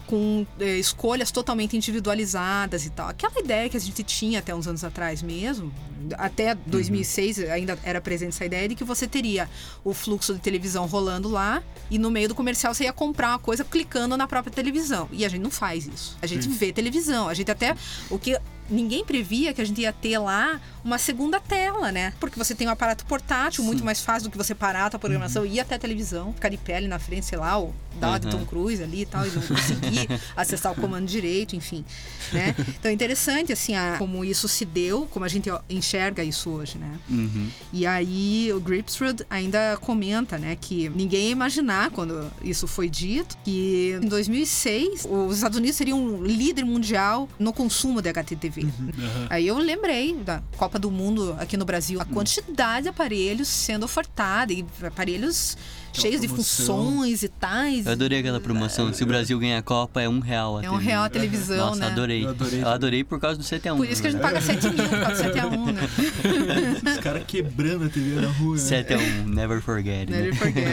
com eh, escolhas totalmente individualizadas e tal. Aquela ideia que a gente tinha até uns anos atrás mesmo, até 2006 ainda era presente essa ideia de que você teria o fluxo de televisão rolando lá e no meio do comercial você ia comprar uma coisa clicando na própria televisão. E a gente não faz isso. A gente vê televisão. A gente até o que ninguém previa que a gente ia ter lá uma segunda tela, né? Porque você tem um aparato portátil muito mais fácil do que você parar a tua programação e ir até a televisão, ficar de pele na frente, sei lá, ou dar uma de Uhum. Tom Cruise ali e tal, e não conseguir acessar o comando direito, enfim, né? Então é interessante, assim, a- como isso se deu, como a gente enxerga isso hoje, né? Uhum. E aí o Gripsrud ainda comenta, né, que ninguém ia imaginar quando isso foi dito, que em 2006 os Estados Unidos seriam um líder mundial no consumo de HTTV. Aí eu lembrei da Copa do Mundo aqui no Brasil, a quantidade de aparelhos sendo ofertada e aparelhos cheios de funções e tais. Eu adorei aquela promoção. Se o Brasil ganhar a Copa, é um real. a É um TV. real a televisão, Nossa, né? adorei. Eu adorei Eu adorei por causa do 7x1. Por isso que a gente paga 7 mil por causa do 7 a 1, né? Os caras quebrando a TV na rua. né? 7x1, never forget. né? Never forget.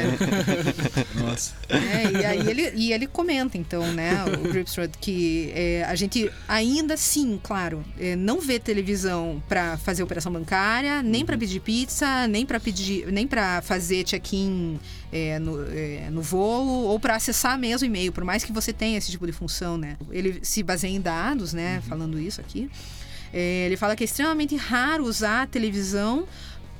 Nossa. É, e aí ele, e ele comenta, então, né, o Gripsrud, que é, a gente ainda sim, claro, é, não vê televisão para fazer operação bancária, nem para pedir pizza, nem para pedir, nem para fazer check-in é, no, é, no voo ou para acessar mesmo e-mail, por mais que você tenha esse tipo de função, né? Ele se baseia em dados, né, falando isso aqui. É, ele fala que é extremamente raro usar a televisão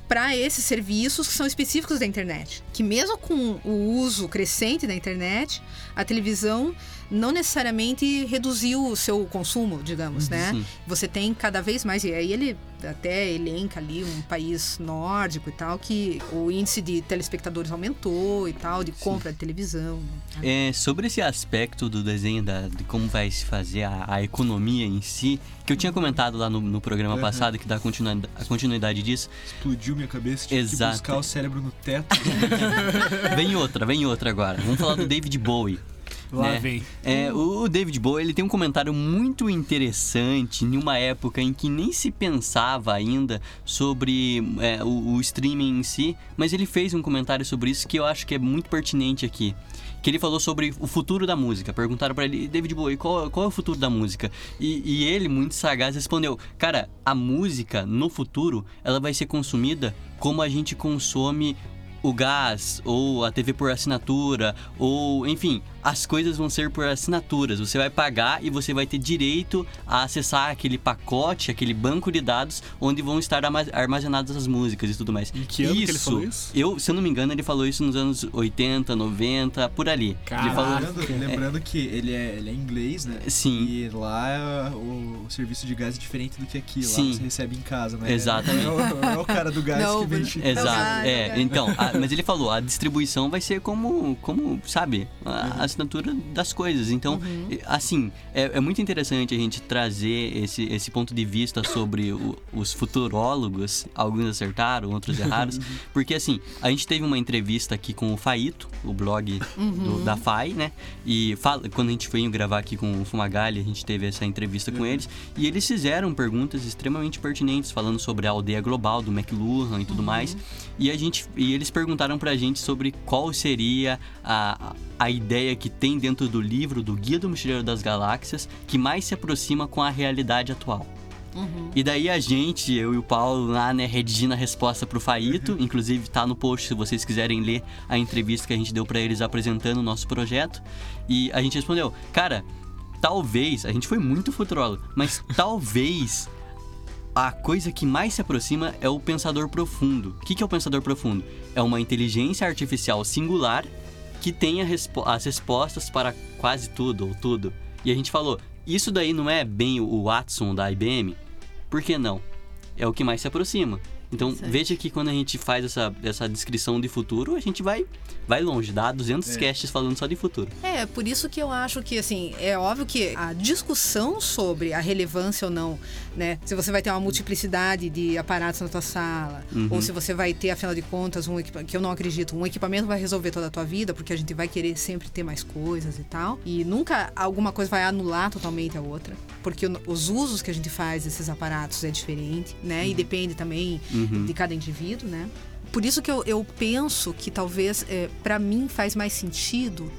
para esses serviços que são específicos da internet. Que mesmo com o uso crescente da internet, a televisão não necessariamente reduziu o seu consumo, digamos, né? Sim. Você tem cada vez mais, e aí ele até elenca ali um país nórdico e tal, que o índice de telespectadores aumentou e tal, de compra de televisão. né? É, sobre esse aspecto do desenho, da, de como vai se fazer a, a economia em si, que eu tinha comentado lá no, no programa Uhum. passado, que dá a continuidade, a continuidade disso, Explodiu minha cabeça, tive Exato. que buscar o cérebro no teto. vem outra, vem outra agora. Vamos falar do David Bowie. Lá né? vem. É, o David Bowie ele tem um comentário muito interessante em uma época em que nem se pensava ainda sobre é, o, o streaming em si, mas ele fez um comentário sobre isso que eu acho que é muito pertinente aqui. Que ele falou sobre o futuro da música. Perguntaram pra ele, David Bowie, qual, qual é o futuro da música? E, e ele, muito sagaz, respondeu: Cara, a música no futuro ela vai ser consumida como a gente consome o gás, ou a TV por assinatura, ou enfim, as coisas vão ser por assinaturas. Você vai pagar e você vai ter direito a acessar aquele pacote, aquele banco de dados onde vão estar arma- armazenadas as músicas e tudo mais. Em que ano que ele falou isso? Eu, se eu não me engano, ele falou isso nos anos 80, 90, por ali. Ele Caraca. falou. lembrando, lembrando que ele é, ele é inglês, né? Sim. E lá o, o serviço de gás é diferente do que aqui. Lá Sim. você recebe em casa, né? Exatamente. Não é, é o cara do gás Não, que vende. Exato. É, não, não. então, a- mas ele falou, a distribuição vai ser como, como sabe, a assinatura das coisas. Então, e- assim, é, é muito interessante a gente trazer esse, esse ponto de vista sobre o- os futurólogos. Alguns acertaram, outros erraram. porque, assim, a gente teve uma entrevista aqui com o Faito, o blog do- da FAI, né? E fala, quando a gente veio gravar aqui com o Fumagalli, a gente teve essa entrevista com eles. E eles fizeram perguntas extremamente pertinentes, falando sobre a aldeia global do McLuhan e tudo mais. E, a gente, e eles perguntaram pra gente sobre qual seria a, a ideia que tem dentro do livro do Guia do Mochileiro das Galáxias que mais se aproxima com a realidade atual. E daí a gente, eu e o Paulo lá, né, redigindo a resposta pro Faito, inclusive tá no post se vocês quiserem ler a entrevista que a gente deu pra eles apresentando o nosso projeto. E a gente respondeu, cara, talvez, a gente foi muito futurólogo, mas talvez a coisa que mais se aproxima é o pensador profundo. O que, é o pensador profundo? É uma inteligência artificial singular que tem respo- as respostas para quase tudo ou tudo. E a gente falou, isso daí não é bem o Watson da IBM? Por que não? É o que mais se aproxima. Então veja que quando a gente faz essa, essa descrição de futuro, a gente vai, vai longe, dá 200 É. casts falando só de futuro. É, por isso que eu acho que, assim, é óbvio que a discussão sobre a relevância ou não, né? Se você vai ter uma multiplicidade de aparatos na tua sala, Uhum. ou se você vai ter, afinal de contas, um equipamento, que eu não acredito, um equipamento vai resolver toda a tua vida, porque a gente vai querer sempre ter mais coisas e tal. E nunca alguma coisa vai anular totalmente a outra, porque os usos que a gente faz desses aparatos é diferente, né? E depende também Uhum. De cada indivíduo, né? Por isso que eu, eu penso que talvez, é, para mim, faz mais sentido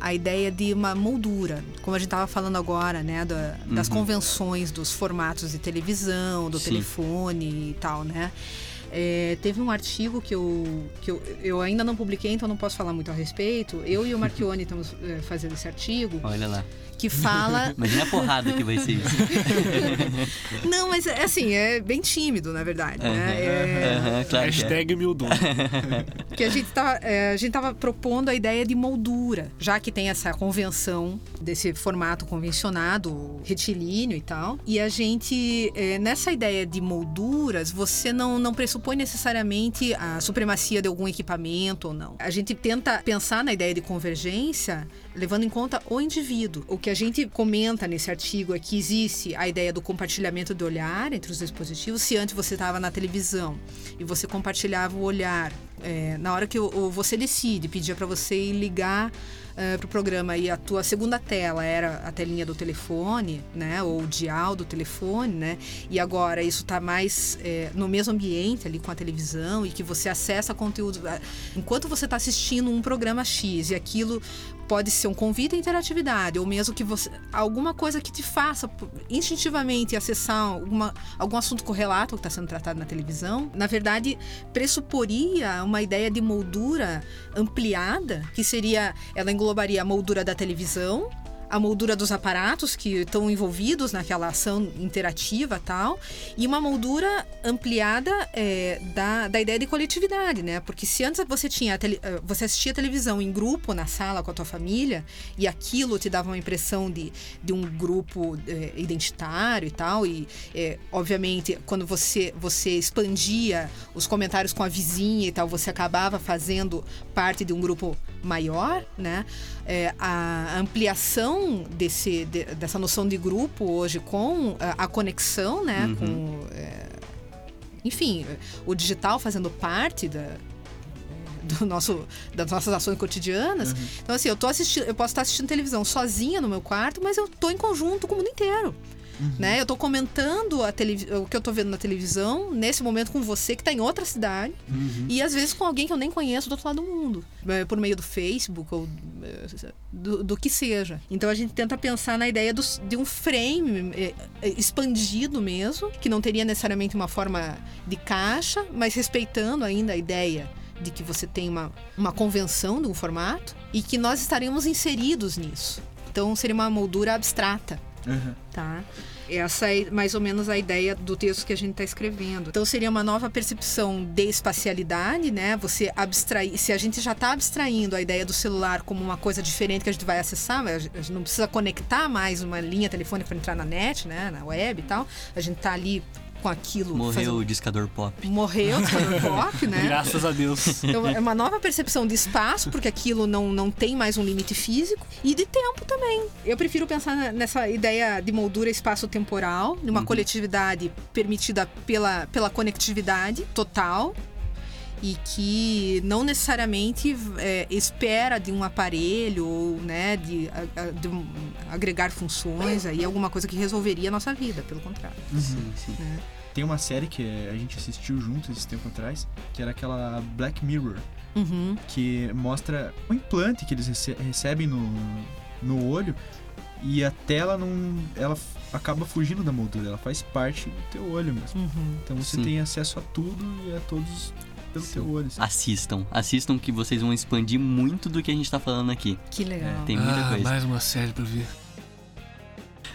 a ideia de uma moldura, como a gente estava falando agora, né, da- das convenções dos formatos de televisão, do Sim. telefone e tal, né? É, teve um artigo que, eu, que eu, eu ainda não publiquei, então não posso falar muito a respeito. Eu e o Marchione estamos é, fazendo esse artigo Olha lá. Que fala Imagina a porrada que vai ser isso. Não, mas é assim, é bem tímido, na verdade. Né? É, Aham, claro que é. Hashtag Mildon. que a gente, tá, é, a gente tava propondo a ideia de moldura, já que tem essa convenção desse formato convencionado, retilíneo e tal. E a gente, é, nessa ideia de molduras, você não, não pressupõe necessariamente a supremacia de algum equipamento ou não. A gente tenta pensar na ideia de convergência levando em conta o indivíduo. O que a gente comenta nesse artigo é que existe a ideia do compartilhamento do olhar entre os dispositivos. Se antes você estava na televisão e você compartilhava o olhar, é, na hora que o- o- você decide, pedia para você ligar para o programa e a tua segunda tela era a telinha do telefone, né, ou o dial do telefone, né, e agora isso está mais é, no mesmo ambiente ali com a televisão e que você acessa conteúdo ah, enquanto você está assistindo um programa X e aquilo pode ser um convite à interatividade ou mesmo que você alguma coisa que te faça instintivamente acessar alguma, algum assunto correlato que está sendo tratado na televisão, na verdade pressuporia uma ideia de moldura ampliada, que seria ela englobaria a moldura da televisão, a moldura dos aparatos que estão envolvidos naquela ação interativa tal, e uma moldura ampliada é, da, da ideia de coletividade, né? Porque se antes você tinha tele, eh, você assistia televisão em grupo na sala com a tua família e aquilo te dava uma impressão de, de um grupo é, identitário e tal, e é, obviamente quando você você expandia os comentários com a vizinha e tal, você acabava fazendo parte de um grupo maior, né? É, a ampliação desse, de, dessa noção de grupo hoje com a, a conexão, né? Uhum. Com, é, enfim, o digital fazendo parte da, do nosso, das nossas ações cotidianas. Então, assim, eu tô assistindo, eu posso estar assistindo televisão sozinha no meu quarto, mas eu tô em conjunto com o mundo inteiro. Né? Eu tô comentando a o que eu tô vendo na televisão, nesse momento com você que tá em outra cidade, e às vezes com alguém que eu nem conheço do outro lado do mundo, eh, por meio do Facebook ou eh, do, do que seja. Então a gente tenta pensar na ideia dos- de um frame eh, expandido mesmo, que não teria necessariamente uma forma de caixa, mas respeitando ainda a ideia de que você tem uma, uma convenção de um formato e que nós estaremos inseridos nisso. Então seria uma moldura abstrata Aham. tá? Essa é mais ou menos a ideia do texto que a gente está escrevendo. Então seria uma nova percepção de espacialidade, né? Você abstrair, se a gente já está abstraindo a ideia do celular como uma coisa diferente que a gente vai acessar, a gente não precisa conectar mais uma linha telefônica para entrar na net, né? Na web e tal. A gente está ali com aquilo. Morreu fazendo- o discador pop. Morreu o pop, né? Graças a Deus. Então, é uma nova percepção de espaço, porque aquilo não, não tem mais um limite físico, e de tempo também. Eu prefiro pensar nessa ideia de moldura espaço-temporal, Uhum. numa coletividade permitida pela, pela conectividade total. E que não necessariamente é, espera de um aparelho ou né, de, a- a- de um- agregar funções aí, alguma coisa que resolveria a nossa vida, pelo contrário. Sim, sim. Tem uma série que a gente assistiu junto esse tempo atrás, que era aquela Black Mirror, Uhum. que mostra o implante que eles rece- recebem no, no olho e a tela não. Ela acaba fugindo da moldura, ela faz parte do teu olho mesmo. Uhum. Então você Sim. tem acesso a tudo e a todos pelo Sim. teu olho. assim. Assistam. Assistam que vocês vão expandir muito do que a gente tá falando aqui. Que legal. Tem muita ah, coisa. mais uma série pra ver.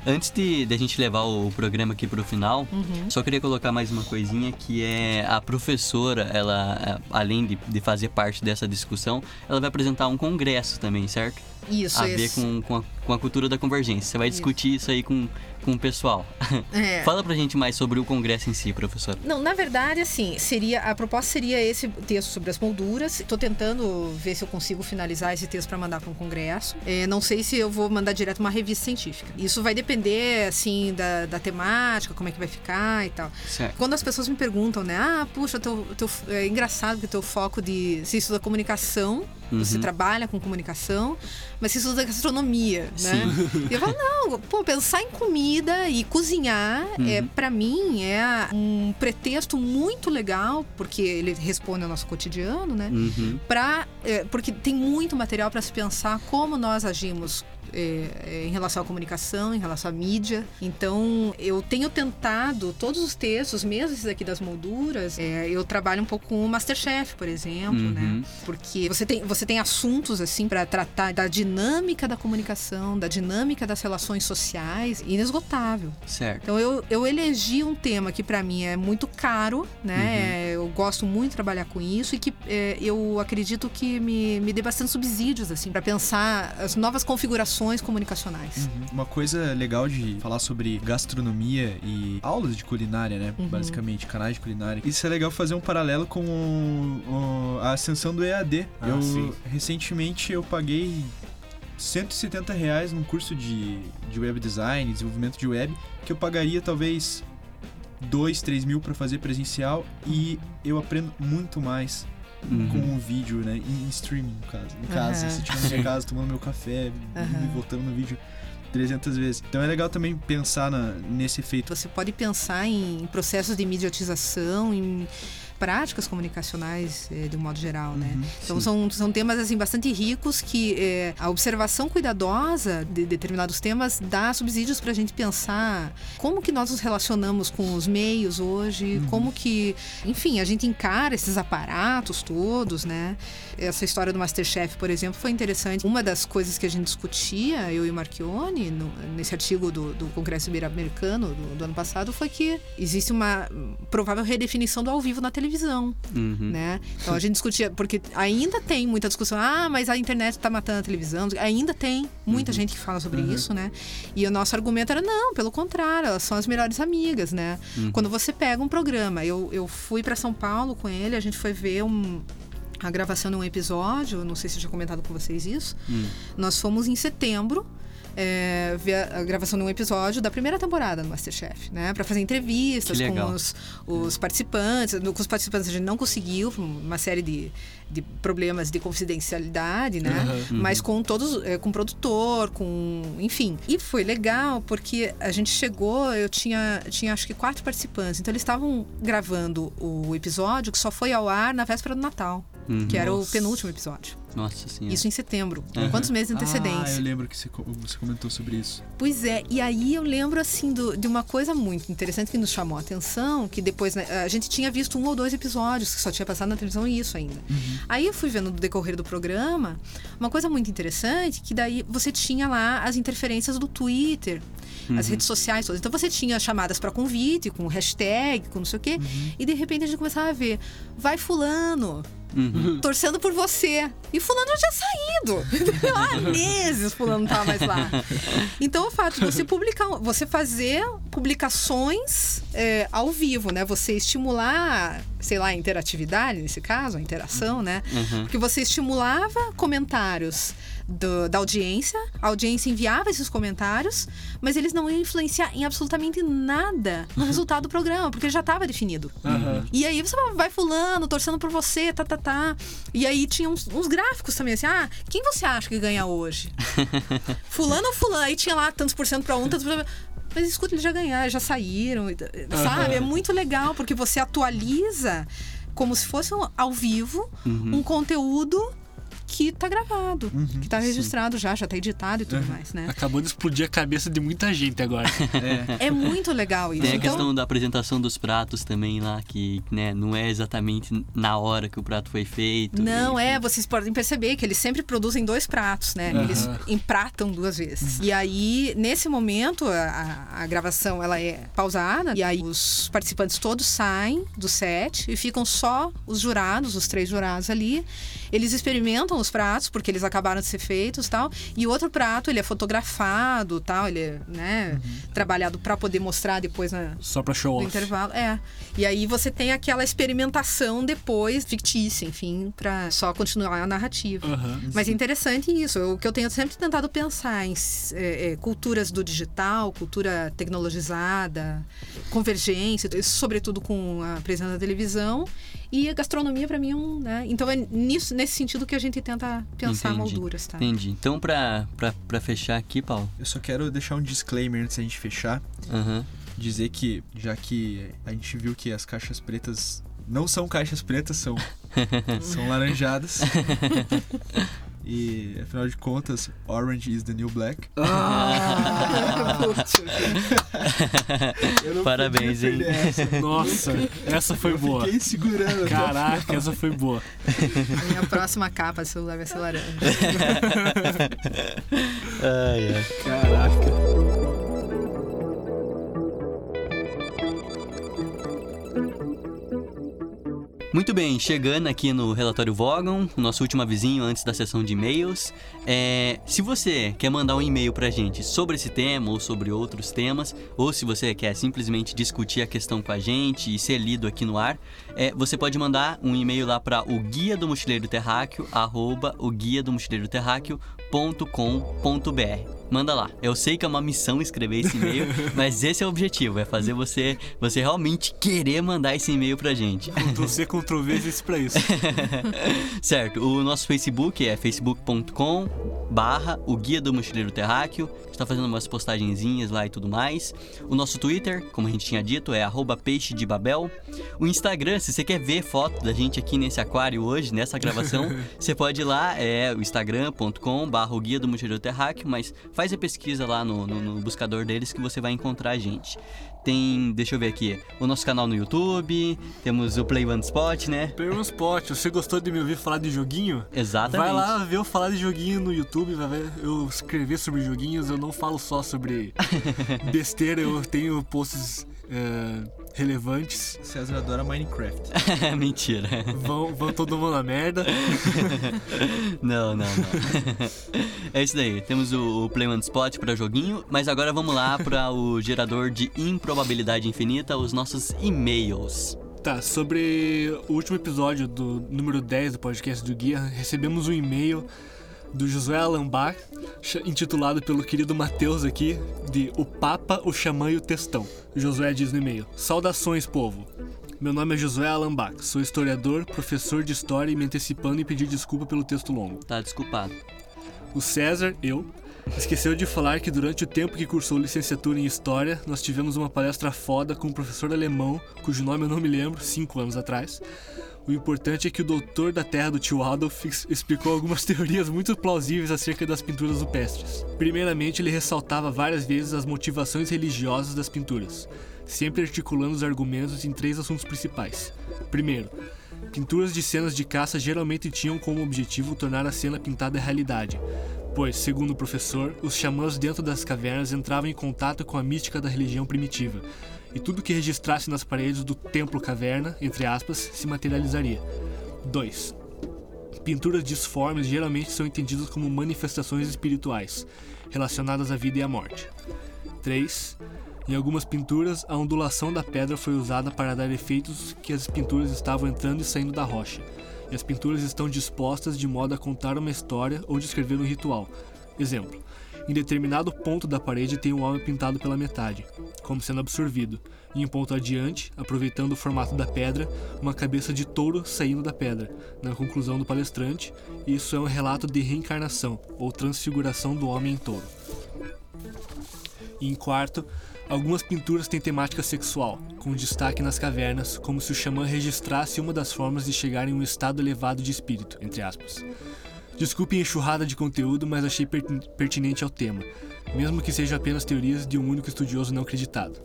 Antes de, de a gente levar o programa aqui pro final, Uhum. só queria colocar mais uma coisinha que é a professora, ela, é, além de, de fazer parte dessa discussão, ela vai apresentar um congresso também, certo? Isso, a ver esse- com, com, a, com a cultura da convergência. Você vai Isso. discutir isso aí com, com o pessoal. É. Fala pra gente mais sobre o congresso em si, professor. Não, na verdade, assim, seria a proposta seria esse texto sobre as molduras. Estou tentando ver se eu consigo finalizar esse texto para mandar para um congresso. É, não sei se eu vou mandar direto uma revista científica. Isso vai depender, assim, da, da temática, como é que vai ficar e tal. Certo. Quando as pessoas me perguntam, né? Ah, puxa, teu, teu, é engraçado que o teu foco de. Você estuda comunicação, você Uhum. trabalha com comunicação, mas você estuda gastronomia, né? E eu falo, não, pô, pensar em comida e cozinhar, é, Uhum. para mim, é um pretexto muito legal, porque ele responde ao nosso cotidiano, né? Uhum. Pra, é, porque tem muito material para se pensar como nós agimos é, em relação à comunicação, em relação à mídia. Então, eu tenho tentado todos os textos, mesmo esses aqui das molduras, é, eu trabalho um pouco com o Masterchef, por exemplo, Uhum. né? Porque você tem, você tem assuntos, assim, para tratar da dinâmica da comunicação, da dinâmica das relações sociais, inesgotável. Certo. Então eu, eu elegi um tema que para mim é muito caro, né? Eu gosto muito de trabalhar com isso e que eu acredito que me, me dê bastante subsídios assim para pensar as novas configurações comunicacionais. Uhum. Uma coisa legal de falar sobre gastronomia e aulas de culinária, né? Uhum. Basicamente, canais de culinária. Isso é legal fazer um paralelo com o- o- a ascensão do EAD. Ah, eu sim. recentemente eu paguei 170 reais num curso de, de web design, desenvolvimento de web, que eu pagaria talvez 2, 3 mil para fazer presencial e eu aprendo muito mais Uhum. com um vídeo, né? Em streaming, no caso. Em casa, se estiver na minha casa tomando meu café, Aham. e voltando no vídeo 300 vezes. Então é legal também pensar na- nesse efeito. Você pode pensar em processos de mediatização, em práticas comunicacionais eh, de um modo geral, né? Então são, são temas assim bastante ricos que eh, a observação cuidadosa de determinados temas dá subsídios para a gente pensar como que nós nos relacionamos com os meios hoje, como que, enfim, a gente encara esses aparatos todos, né? Essa história do Masterchef, por exemplo, foi interessante. Uma das coisas que a gente discutia, eu e o Marchione, no- nesse artigo do, do Congresso Ibero-Americano do, do ano passado, foi que existe uma provável redefinição do ao vivo na televisão, Uhum. né? Então a gente discutia, porque ainda tem muita discussão, ah, mas a internet está matando a televisão. Ainda tem muita Uhum. gente que fala sobre isso, né? E o nosso argumento era, não, pelo contrário, elas são as melhores amigas, né? Uhum. Quando você pega um programa, eu, eu fui para São Paulo com ele, a gente foi ver um, a gravação de um episódio, não sei se eu tinha comentado com vocês isso. Hum. Nós fomos em setembro é, ver a, a gravação de um episódio da primeira temporada do Masterchef, né? Para fazer entrevistas com os, os participantes. No- Com os participantes a gente não conseguiu, por uma série de, de problemas de confidencialidade, né? Mas com todos, é, com o produtor, com. Enfim. E foi legal porque a gente chegou, eu tinha, tinha acho que quatro participantes. Então eles estavam gravando o episódio que só foi ao ar na véspera do Natal, Uhum. que era o Nossa. penúltimo episódio. Nossa senhora. Isso em setembro. Uhum. Quantos meses de Ah, antecedência? eu lembro que você, co- você comentou sobre isso. Pois é, e aí eu lembro assim do- de uma coisa muito interessante que nos chamou a atenção, que depois né, a gente tinha visto um ou dois episódios que só tinha passado na televisão e isso ainda. Aí eu fui vendo no decorrer do programa uma coisa muito interessante, que daí você tinha lá as interferências do Twitter, as redes sociais todas. Então você tinha chamadas para convite, com hashtag, com não sei o quê, e de repente a gente começava a ver, vai fulano, Uhum. torcendo por você. E fulano já tinha saído. Há meses fulano não tava mais lá. Então o fato de você publicar, você fazer publicações é, ao vivo, né? Você estimular, sei lá, a interatividade nesse caso, a interação, né? Uhum. Porque você estimulava comentários do- da audiência, a audiência enviava esses comentários, mas eles não iam influenciar em absolutamente nada no resultado do programa, porque já estava definido. Aham. E aí você vai fulano, torcendo por você, tá, tá, tá. E aí tinha uns, uns gráficos também, assim, ah, quem você acha que ganha hoje? fulano ou fulano? Aí tinha lá tantos por cento pra um, tantos por cento pra... Mas escuta, eles já ganharam, já saíram, sabe? É muito legal, porque você atualiza como se fosse um- ao vivo Uhum. um conteúdo que tá gravado, que tá registrado já, já tá editado e tudo mais, né? Acabou de explodir a cabeça de muita gente agora. É. É muito legal isso. Tem a Então, questão da apresentação dos pratos também lá, que né, não é exatamente na hora que o prato foi feito. Não, e- é, vocês podem perceber que eles sempre produzem dois pratos, né? Eles empratam duas vezes. E aí, nesse momento, a, a- a gravação ela é pausada, e aí os participantes todos saem do set e ficam só os jurados, os três jurados ali. Eles experimentam os pratos, porque eles acabaram de ser feitos tal. E o outro prato, ele é fotografado tal, ele é né, trabalhado para poder mostrar depois na, Só pra show off. intervalo. É. E aí você tem aquela experimentação depois, fictícia, enfim, pra só continuar a narrativa. Aham. Mas é interessante isso. O que eu tenho sempre tentado pensar em é, é, culturas do digital, cultura tecnologizada, convergência, sobretudo com a presença da televisão. E a gastronomia, para mim, é um. Né? Então é nisso, nesse sentido que a gente tenta pensar Entendi. molduras, tá? Entendi. Então, pra, pra, pra fechar aqui, Paulo. Eu só quero deixar um disclaimer antes da gente fechar. Aham. Dizer que, já que a gente viu que as caixas pretas não são caixas pretas, são, são laranjadas. E, afinal de contas, Orange is the New Black. Eu não Parabéns, hein? essa. Nossa, essa foi boa. Fiquei segurando. o Caraca, essa foi boa. Minha próxima capa de celular vai ser laranja. Ai, ai. Caraca. Muito bem, chegando aqui no relatório Vogon, nosso último avisinho antes da sessão de e-mails. É, se você quer mandar um e-mail pra gente sobre esse tema ou sobre outros temas, ou se você quer simplesmente discutir a questão com a gente e ser lido aqui no ar, é, você pode mandar um e-mail lá para o guia do mochileiro terráqueo, arroba o guia do mochileiro terráqueo.com.br. manda lá. Eu sei que é uma missão escrever esse e-mail, mas esse é o objetivo, é fazer você, você realmente querer mandar esse e-mail pra gente. Ctrl C, Ctrl V, esse pra isso. certo, o nosso Facebook é facebook.com barra o Guia do Mochileiro Terráqueo. A gente tá fazendo umas postagenzinhas lá e tudo mais. O nosso Twitter, como a gente tinha dito, é arroba peixe de Babel. O Instagram, se você quer ver foto da gente aqui nesse aquário hoje, nessa gravação, você pode ir lá, é o instagram.com barra Guia do Mochileiro Terráqueo, mas faz a pesquisa lá no, no, no buscador deles que você vai encontrar a gente. Tem, deixa eu ver aqui, o nosso canal no YouTube, temos o Play One Spot, né? Play One Spot, você gostou de me ouvir falar de joguinho? Exatamente. Vai lá ver eu falar de joguinho no YouTube, vai ver eu escrever sobre joguinhos, eu não falo só sobre besteira, eu tenho posts é, relevantes. César adora Minecraft. Mentira. Vão, vão todo mundo na merda. não, não, não. é isso daí. Temos o, o Play One Spot para joguinho, mas agora vamos lá para o gerador de improbabilidade infinita, os nossos e-mails. Tá, sobre o último episódio do número 10 do podcast do Guia, recebemos um e-mail do Josué Alambach, intitulado pelo querido Matheus aqui, de O Papa, o Xamã e o Textão. Josué diz no e-mail: Saudações, povo! Meu nome é Josué Alambach, sou historiador, professor de história e me antecipando em pedir desculpa pelo texto longo. Tá desculpado. O César, eu, esqueceu de falar que durante o tempo que cursou licenciatura em História, nós tivemos uma palestra foda com um professor alemão, cujo nome eu não me lembro, cinco anos atrás. O importante é que o doutor da terra do tio Adolf explicou algumas teorias muito plausíveis acerca das pinturas rupestres. Primeiramente, ele ressaltava várias vezes as motivações religiosas das pinturas, sempre articulando os argumentos em três assuntos principais. Primeiro, pinturas de cenas de caça geralmente tinham como objetivo tornar a cena pintada realidade, pois, segundo o professor, os xamãs dentro das cavernas entravam em contato com a mística da religião primitiva, e tudo que registrasse nas paredes do templo caverna, entre aspas, se materializaria. 2. Pinturas disformes geralmente são entendidas como manifestações espirituais, relacionadas à vida e à morte. 3. Em algumas pinturas, a ondulação da pedra foi usada para dar efeitos que as pinturas estavam entrando e saindo da rocha, e as pinturas estão dispostas de modo a contar uma história ou descrever um ritual. Exemplo: em determinado ponto da parede tem um homem pintado pela metade, como sendo absorvido, e um ponto adiante, aproveitando o formato da pedra, uma cabeça de touro saindo da pedra. Na conclusão do palestrante, isso é um relato de reencarnação ou transfiguração do homem em touro. E em quarto, Algumas pinturas têm temática sexual, com destaque nas cavernas, como se o xamã registrasse uma das formas de chegar em um estado elevado de espírito, entre aspas. Desculpem a enxurrada de conteúdo, mas achei pertinente ao tema, mesmo que seja apenas teorias de um único estudioso não acreditado.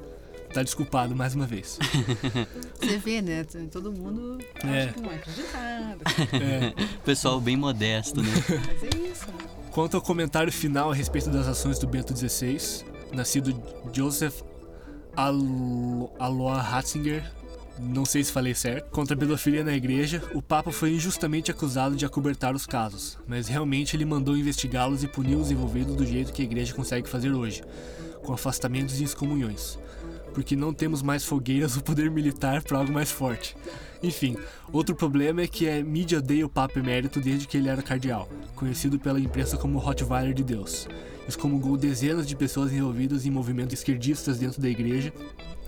Tá desculpado mais uma vez. Você vê, né? Todo mundo É. acha que não é acreditado. É. Pessoal bem modesto, né? Mas é isso. né? Quanto ao comentário final a respeito das ações do Bento XVI, nascido Joseph Alo- Alois Ratzinger, não sei se falei certo, contra a pedofilia na igreja, o Papa foi injustamente acusado de acobertar os casos, mas realmente ele mandou investigá-los e punir os envolvidos do jeito que a igreja consegue fazer hoje, com afastamentos e excomunhões. Porque não temos mais fogueiras ou poder militar para algo mais forte. Enfim, outro problema é que a mídia odeia o Papa Emérito desde que ele era cardeal, conhecido pela imprensa como Rottweiler de Deus. Excomungou dezenas de pessoas envolvidas em movimentos esquerdistas dentro da igreja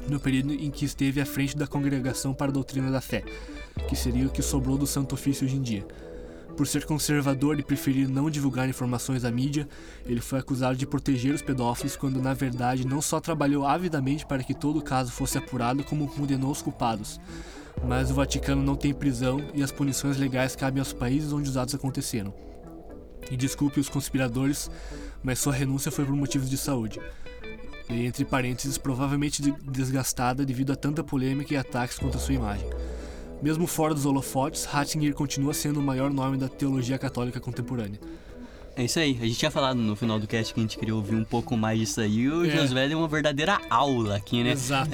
no período em que esteve à frente da Congregação para a Doutrina da Fé, que seria o que sobrou do Santo Ofício hoje em dia. Por ser conservador e preferir não divulgar informações à mídia, ele foi acusado de proteger os pedófilos quando na verdade não só trabalhou avidamente para que todo o caso fosse apurado, como condenou os culpados. Mas o Vaticano não tem prisão e as punições legais cabem aos países onde os atos aconteceram. E desculpe os conspiradores, mas sua renúncia foi por motivos de saúde. E entre parênteses, provavelmente de- desgastada devido a tanta polêmica e ataques contra sua imagem. Mesmo fora dos holofotes, Ratzinger continua sendo o maior nome da teologia católica contemporânea. É isso aí. A gente tinha falado no final do cast que a gente queria ouvir um pouco mais disso aí. O É. Josué deu uma verdadeira aula aqui, né? Exato.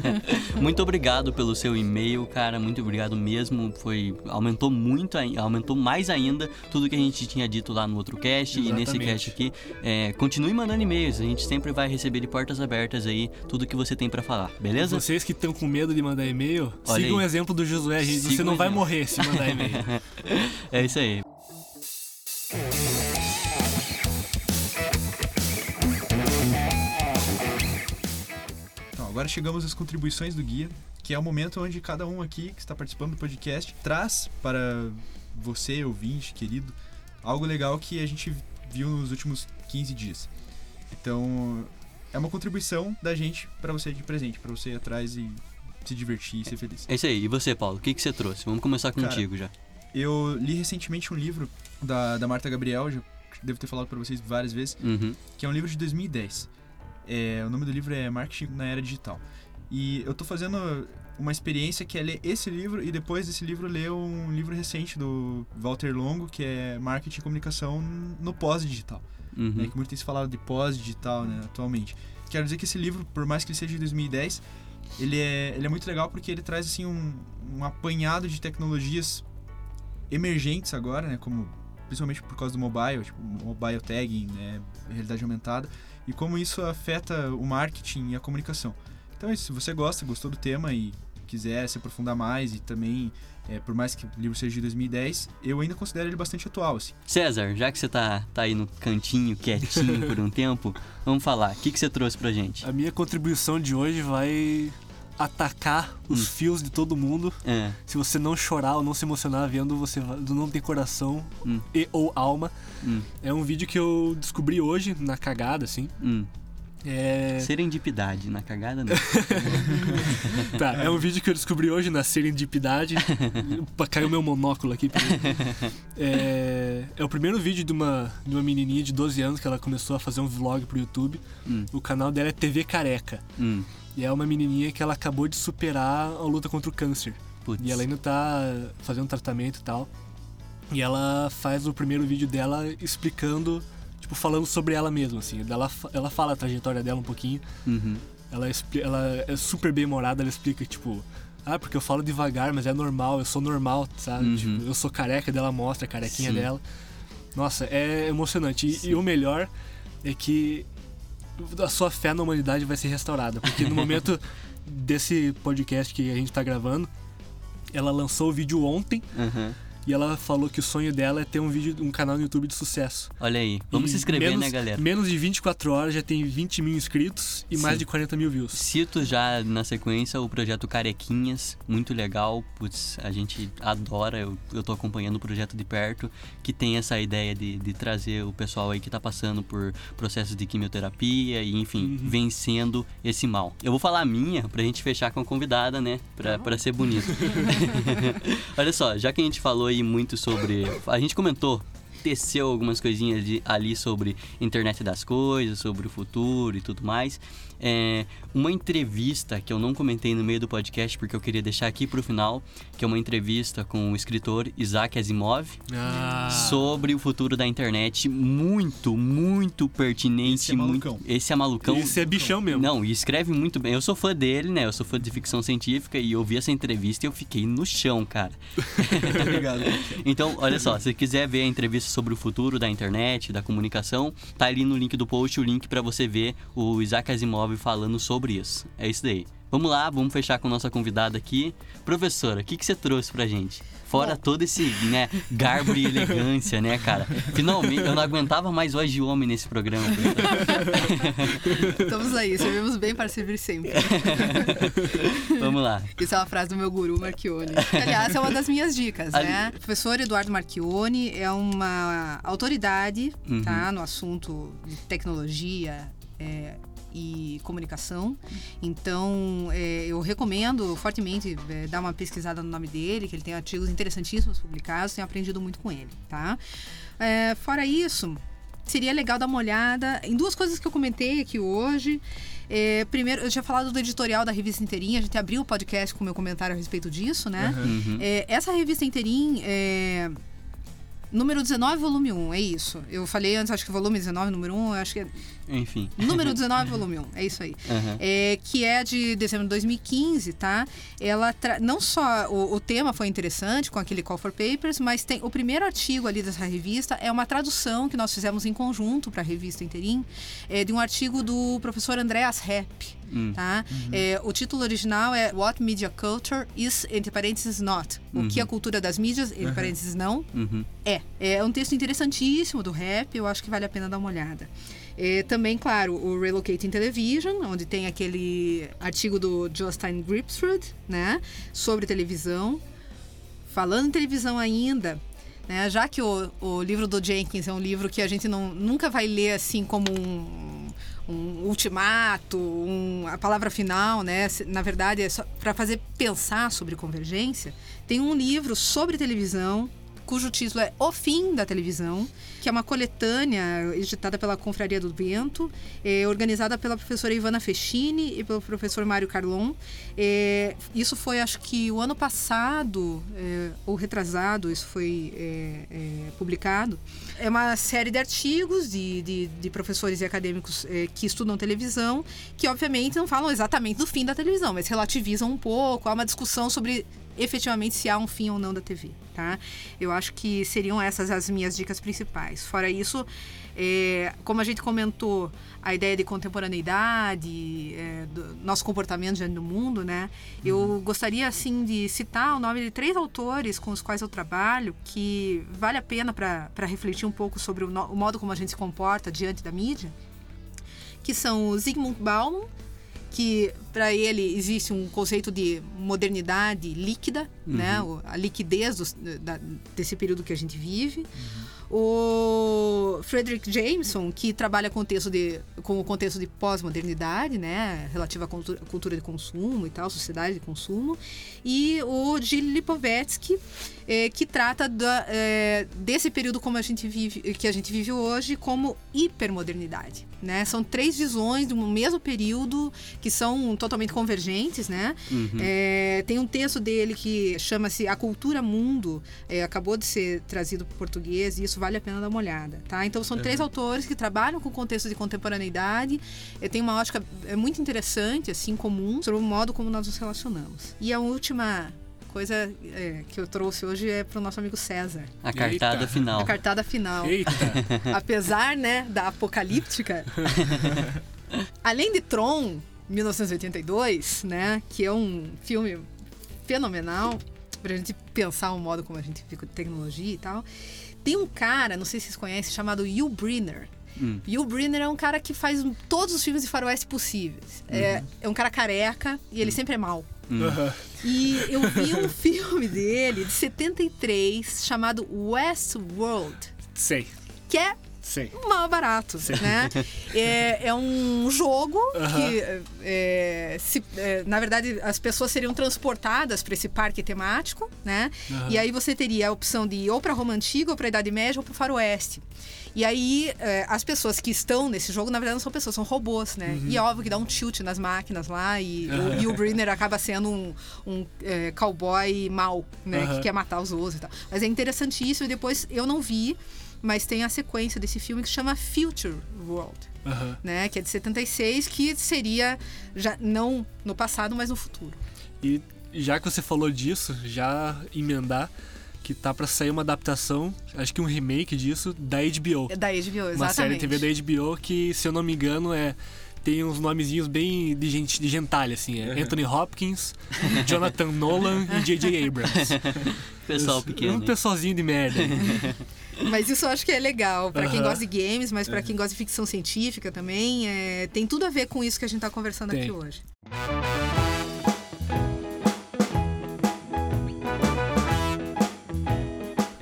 Muito obrigado pelo seu e-mail, cara. Muito obrigado mesmo. Foi aumentou muito, aumentou mais ainda tudo que a gente tinha dito lá no outro cast e nesse Exatamente. cast aqui. É, continue mandando e-mails. A gente sempre vai receber de portas abertas aí tudo que você tem pra falar, beleza? Vocês que estão com medo de mandar e-mail, Olha sigam o aí. exemplo do Josué. gente. Siga Você não vai morrer se mandar e-mail. É isso aí. Agora chegamos às contribuições do guia, que é o momento onde cada um aqui que está participando do podcast traz para você, ouvinte, querido, algo legal que a gente viu nos últimos 15 dias. Então, é uma contribuição da gente para você de presente, para você ir atrás e se divertir e ser feliz. É isso aí. E você, Paulo? O que, que você trouxe? Vamos começar Cara, contigo já. Eu li recentemente um livro da, da Marta Gabriel, já devo ter falado para vocês várias vezes, Uhum. que é um livro de 2010. É, o nome do livro é Marketing na Era Digital. E eu tô fazendo uma experiência que é ler esse livro e depois desse livro ler um livro recente do Walter Longo, que é Marketing e Comunicação no pós-digital. Uhum. Né, que muito tem se falado de pós-digital né, atualmente. Quero dizer que esse livro, por mais que ele seja de 2010, ele é, ele é muito legal porque ele traz assim um, um apanhado de tecnologias emergentes agora, né, como principalmente por causa do mobile, tipo mobile tagging, né, realidade aumentada, e como isso afeta o marketing e a comunicação. Então, é isso, se você gosta, gostou do tema e quiser se aprofundar mais e também, é, por mais que o livro seja de 2010, eu ainda considero ele bastante atual, assim. César, já que você tá, tá aí no cantinho, quietinho por um tempo, vamos falar. O que, que você trouxe pra gente? A minha contribuição de hoje vai atacar os fios de todo mundo. É. Se você não chorar ou não se emocionar vendo, você não tem coração Hum. e ou alma. Hum. É um vídeo que eu descobri hoje na cagada, assim. Hum. É, Serendipidade, na cagada não. tá, é um vídeo que eu descobri hoje na serendipidade. Caiu meu monóculo aqui. É, é o primeiro vídeo de uma, de uma menininha de 12 anos que ela começou a fazer um vlog pro YouTube. Hum. O canal dela é TV Careca. E é uma menininha que ela acabou de superar a luta contra o câncer. E ela ainda tá fazendo tratamento e tal. E ela faz o primeiro vídeo dela explicando, tipo, falando sobre ela mesma, assim. Ela, ela fala a trajetória dela um pouquinho. Uhum. Ela, ela é super bem humorada, ela explica, tipo, ah, porque eu falo devagar, mas é normal, eu sou normal, sabe? Uhum. Tipo, eu sou careca, dela mostra a carequinha Sim. dela. Nossa, é emocionante. E, e o melhor é que a sua fé na humanidade vai ser restaurada. Porque no momento desse podcast que a gente tá gravando, ela lançou o vídeo ontem Uhum. E ela falou que o sonho dela é ter um vídeo, um canal no YouTube de sucesso. Olha aí. Vamos E se inscrever, menos, né, galera? Menos de 24 horas já tem 20 mil inscritos e mais Sim. de 40 mil views. Cito já na sequência o projeto Carequinhas, muito legal, putz, a gente adora, eu, eu tô acompanhando o projeto de perto, que tem essa ideia de, de trazer o pessoal aí que tá passando por processos de quimioterapia e, enfim, vencendo esse mal. Eu vou falar a minha pra gente fechar com a convidada, né, pra, pra ser bonito. Olha só, já que a gente falou aí muito sobre... A gente comentou teceu algumas coisinhas de- ali sobre internet das coisas, sobre o futuro e tudo mais. É, uma entrevista que eu não comentei no meio do podcast porque eu queria deixar aqui pro final, que é uma entrevista com o escritor Isaac Asimov Ah, sobre o futuro da internet, muito, muito pertinente, Esse é muito. malucão. Esse é malucão. esse é bichão mesmo. Não, e escreve muito bem. Eu sou fã dele, né? Eu sou fã de ficção científica e eu vi essa entrevista e eu fiquei no chão, cara. Obrigado. Então, olha só, se quiser ver a entrevista sobre o futuro da internet, da comunicação, tá ali no link do post o link pra você ver o Isaac Asimov falando sobre isso. É isso daí. Vamos lá, vamos fechar com nossa convidada aqui. Professora, o que, que você trouxe pra gente? Fora todo esse, né, garbo e elegância, né, cara? Finalmente, eu não aguentava mais voz de homem nesse programa. Estamos aí, servimos bem para servir sempre. Vamos lá. Isso é uma frase do meu guru Marchione. Que, aliás, é uma das minhas dicas, Ali- né? O professor Eduardo Marchione é uma autoridade Uhum. tá, no assunto de tecnologia é, e comunicação. Então, é, eu recomendo fortemente é, dar uma pesquisada no nome dele, que ele tem artigos interessantíssimos publicados, tenho aprendido muito com ele, tá? É, fora isso, seria legal dar uma olhada em duas coisas que eu comentei aqui hoje. É, primeiro, eu tinha falado do editorial da revista Inteirinha, a gente abriu o podcast com o meu comentário a respeito disso, né? Uhum. É, essa revista Inteirinha é. Número 19, volume 1, é isso. Eu falei antes, acho que volume 19, número 1, eu acho que é. Enfim. Número 19, volume 1, é isso aí. Uhum. É, que é de dezembro de 2015, tá? Ela tra... não só o, o tema foi interessante com aquele Call for Papers, mas tem o primeiro artigo ali dessa revista é uma tradução que nós fizemos em conjunto para a revista Interim, é de um artigo do professor Andreas Hepp. Hum. Tá? É, o título original é What Media Culture is, entre parênteses, not. O que a cultura das mídias, entre parênteses, não, Uhum. é. É um texto interessantíssimo do rap, eu acho que vale a pena dar uma olhada. É, também, claro, o Relocating Television, onde tem aquele artigo do Justin Gripsrud, né, sobre televisão. Falando em televisão ainda, né, já que o, o livro do Jenkins é um livro que a gente não, nunca vai ler assim como um, um ultimato, um, a palavra final, né? Na verdade, é para fazer pensar sobre convergência. Tem um livro sobre televisão cujo título é O Fim da Televisão, que é uma coletânea editada pela Confraria do Vento, é, organizada pela professora Ivana Fechini e pelo professor Mário Carlon. É, isso foi, acho que, o ano passado, é, ou retrasado, isso foi publicado. É uma série de artigos de, de, de professores e acadêmicos que estudam televisão, que, obviamente, não falam exatamente do fim da televisão, mas relativizam um pouco. Há uma discussão sobre efetivamente se há um fim ou não da TV, tá? Eu acho que seriam essas as minhas dicas principais. Fora isso, é, como a gente comentou, a ideia de contemporaneidade, é, do nosso comportamento diante do mundo, né? Eu uhum. gostaria, assim, de citar o nome de três autores com os quais eu trabalho, que vale a pena para refletir um pouco sobre o, no, o modo como a gente se comporta diante da mídia, que são o Zygmunt Bauman, que para ele existe um conceito de modernidade líquida, uhum. né? A liquidez da, desse período que a gente vive. Uhum. O Frederick Jameson, que trabalha com o contexto de, com o contexto de pós-modernidade, né, relativa à cultura, cultura, de consumo e tal, sociedade de consumo, e o Gilles Lipovetsky, é, que trata da, é, desse período como a gente vive, que a gente vive hoje como hipermodernidade, né? São três visões do mesmo período que são totalmente convergentes, né? Uhum. É, tem um texto dele que chama-se A Cultura Mundo, é, acabou de ser trazido para o português e isso vale a pena dar uma olhada, tá? Então são três autores que trabalham com o contexto de contemporaneidade. Eu tenho uma ótica é muito interessante, assim, comum, sobre o modo como nós nos relacionamos. E a última coisa é, que eu trouxe hoje é pro nosso amigo César. A cartada Eita. final. A cartada final. Eita. Apesar, né, da apocalíptica. além de Tron, 1982, né, que é um filme fenomenal pra gente pensar o modo como a gente fica de tecnologia e tal. Tem um cara, não sei se vocês conhecem, chamado Hugh Brynner. Hum. Hugh Brynner é um cara que faz todos os filmes de faroeste possíveis. É, uhum. É, é um cara careca e ele uhum. sempre é mau. Uhum. E eu vi um filme dele de 73 chamado Westworld. Sei. Que é Sim. mal barato, Sim. né? É, é um jogo uh -huh. que, é, se, é, na verdade, as pessoas seriam transportadas para esse parque temático, né? Uh -huh. E aí você teria a opção de ir ou para Roma Antiga, ou para Idade Média, ou para Faroeste. E aí, é, as pessoas que estão nesse jogo, na verdade, não são pessoas, são robôs, né? Uhum. E é óbvio que dá um tilt nas máquinas lá, e, o, e o Brenner acaba sendo um, um é, cowboy mau, né? Que quer matar os outros e tal. Mas é interessantíssimo, e depois eu não vi mas tem a sequência desse filme que chama Future World, uhum. né? Que é de 76, que seria já não no passado, mas no futuro. E já que você falou disso, já emendar que tá para sair uma adaptação, acho que um remake disso da HBO. É da HBO, exatamente. Uma série TV da HBO que, se eu não me engano, é tem uns nomezinhos bem de gente de gentalha, assim. É Anthony Hopkins, Jonathan Nolan e J.J. Abrams. Pessoal pequeno. Um pessoalzinho de merda. Mas isso eu acho que é legal para quem gosta de games, mas para quem gosta de ficção científica também. É, tem tudo a ver com isso que a gente está conversando tem. aqui hoje.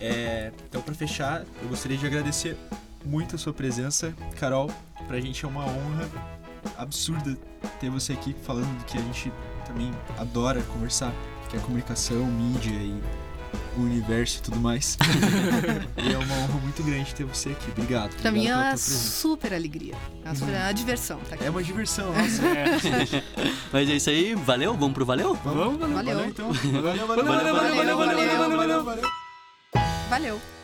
É, então, para fechar, eu gostaria de agradecer muito a sua presença, Carol. Para a gente é uma honra absurda ter você aqui falando do que a gente também adora conversar, que é comunicação, mídia e o universo e tudo mais. e é uma honra muito grande ter você aqui. Obrigado. Pra obrigado mim é uma super alegria. É uma, super, uma diversão. Tá é uma diversão, nossa. É. Mas é isso aí. Valeu? Vamos pro valeu? Vamos, valeu. Valeu, então. valeu, valeu, valeu, valeu, valeu, valeu, valeu. valeu. valeu. valeu.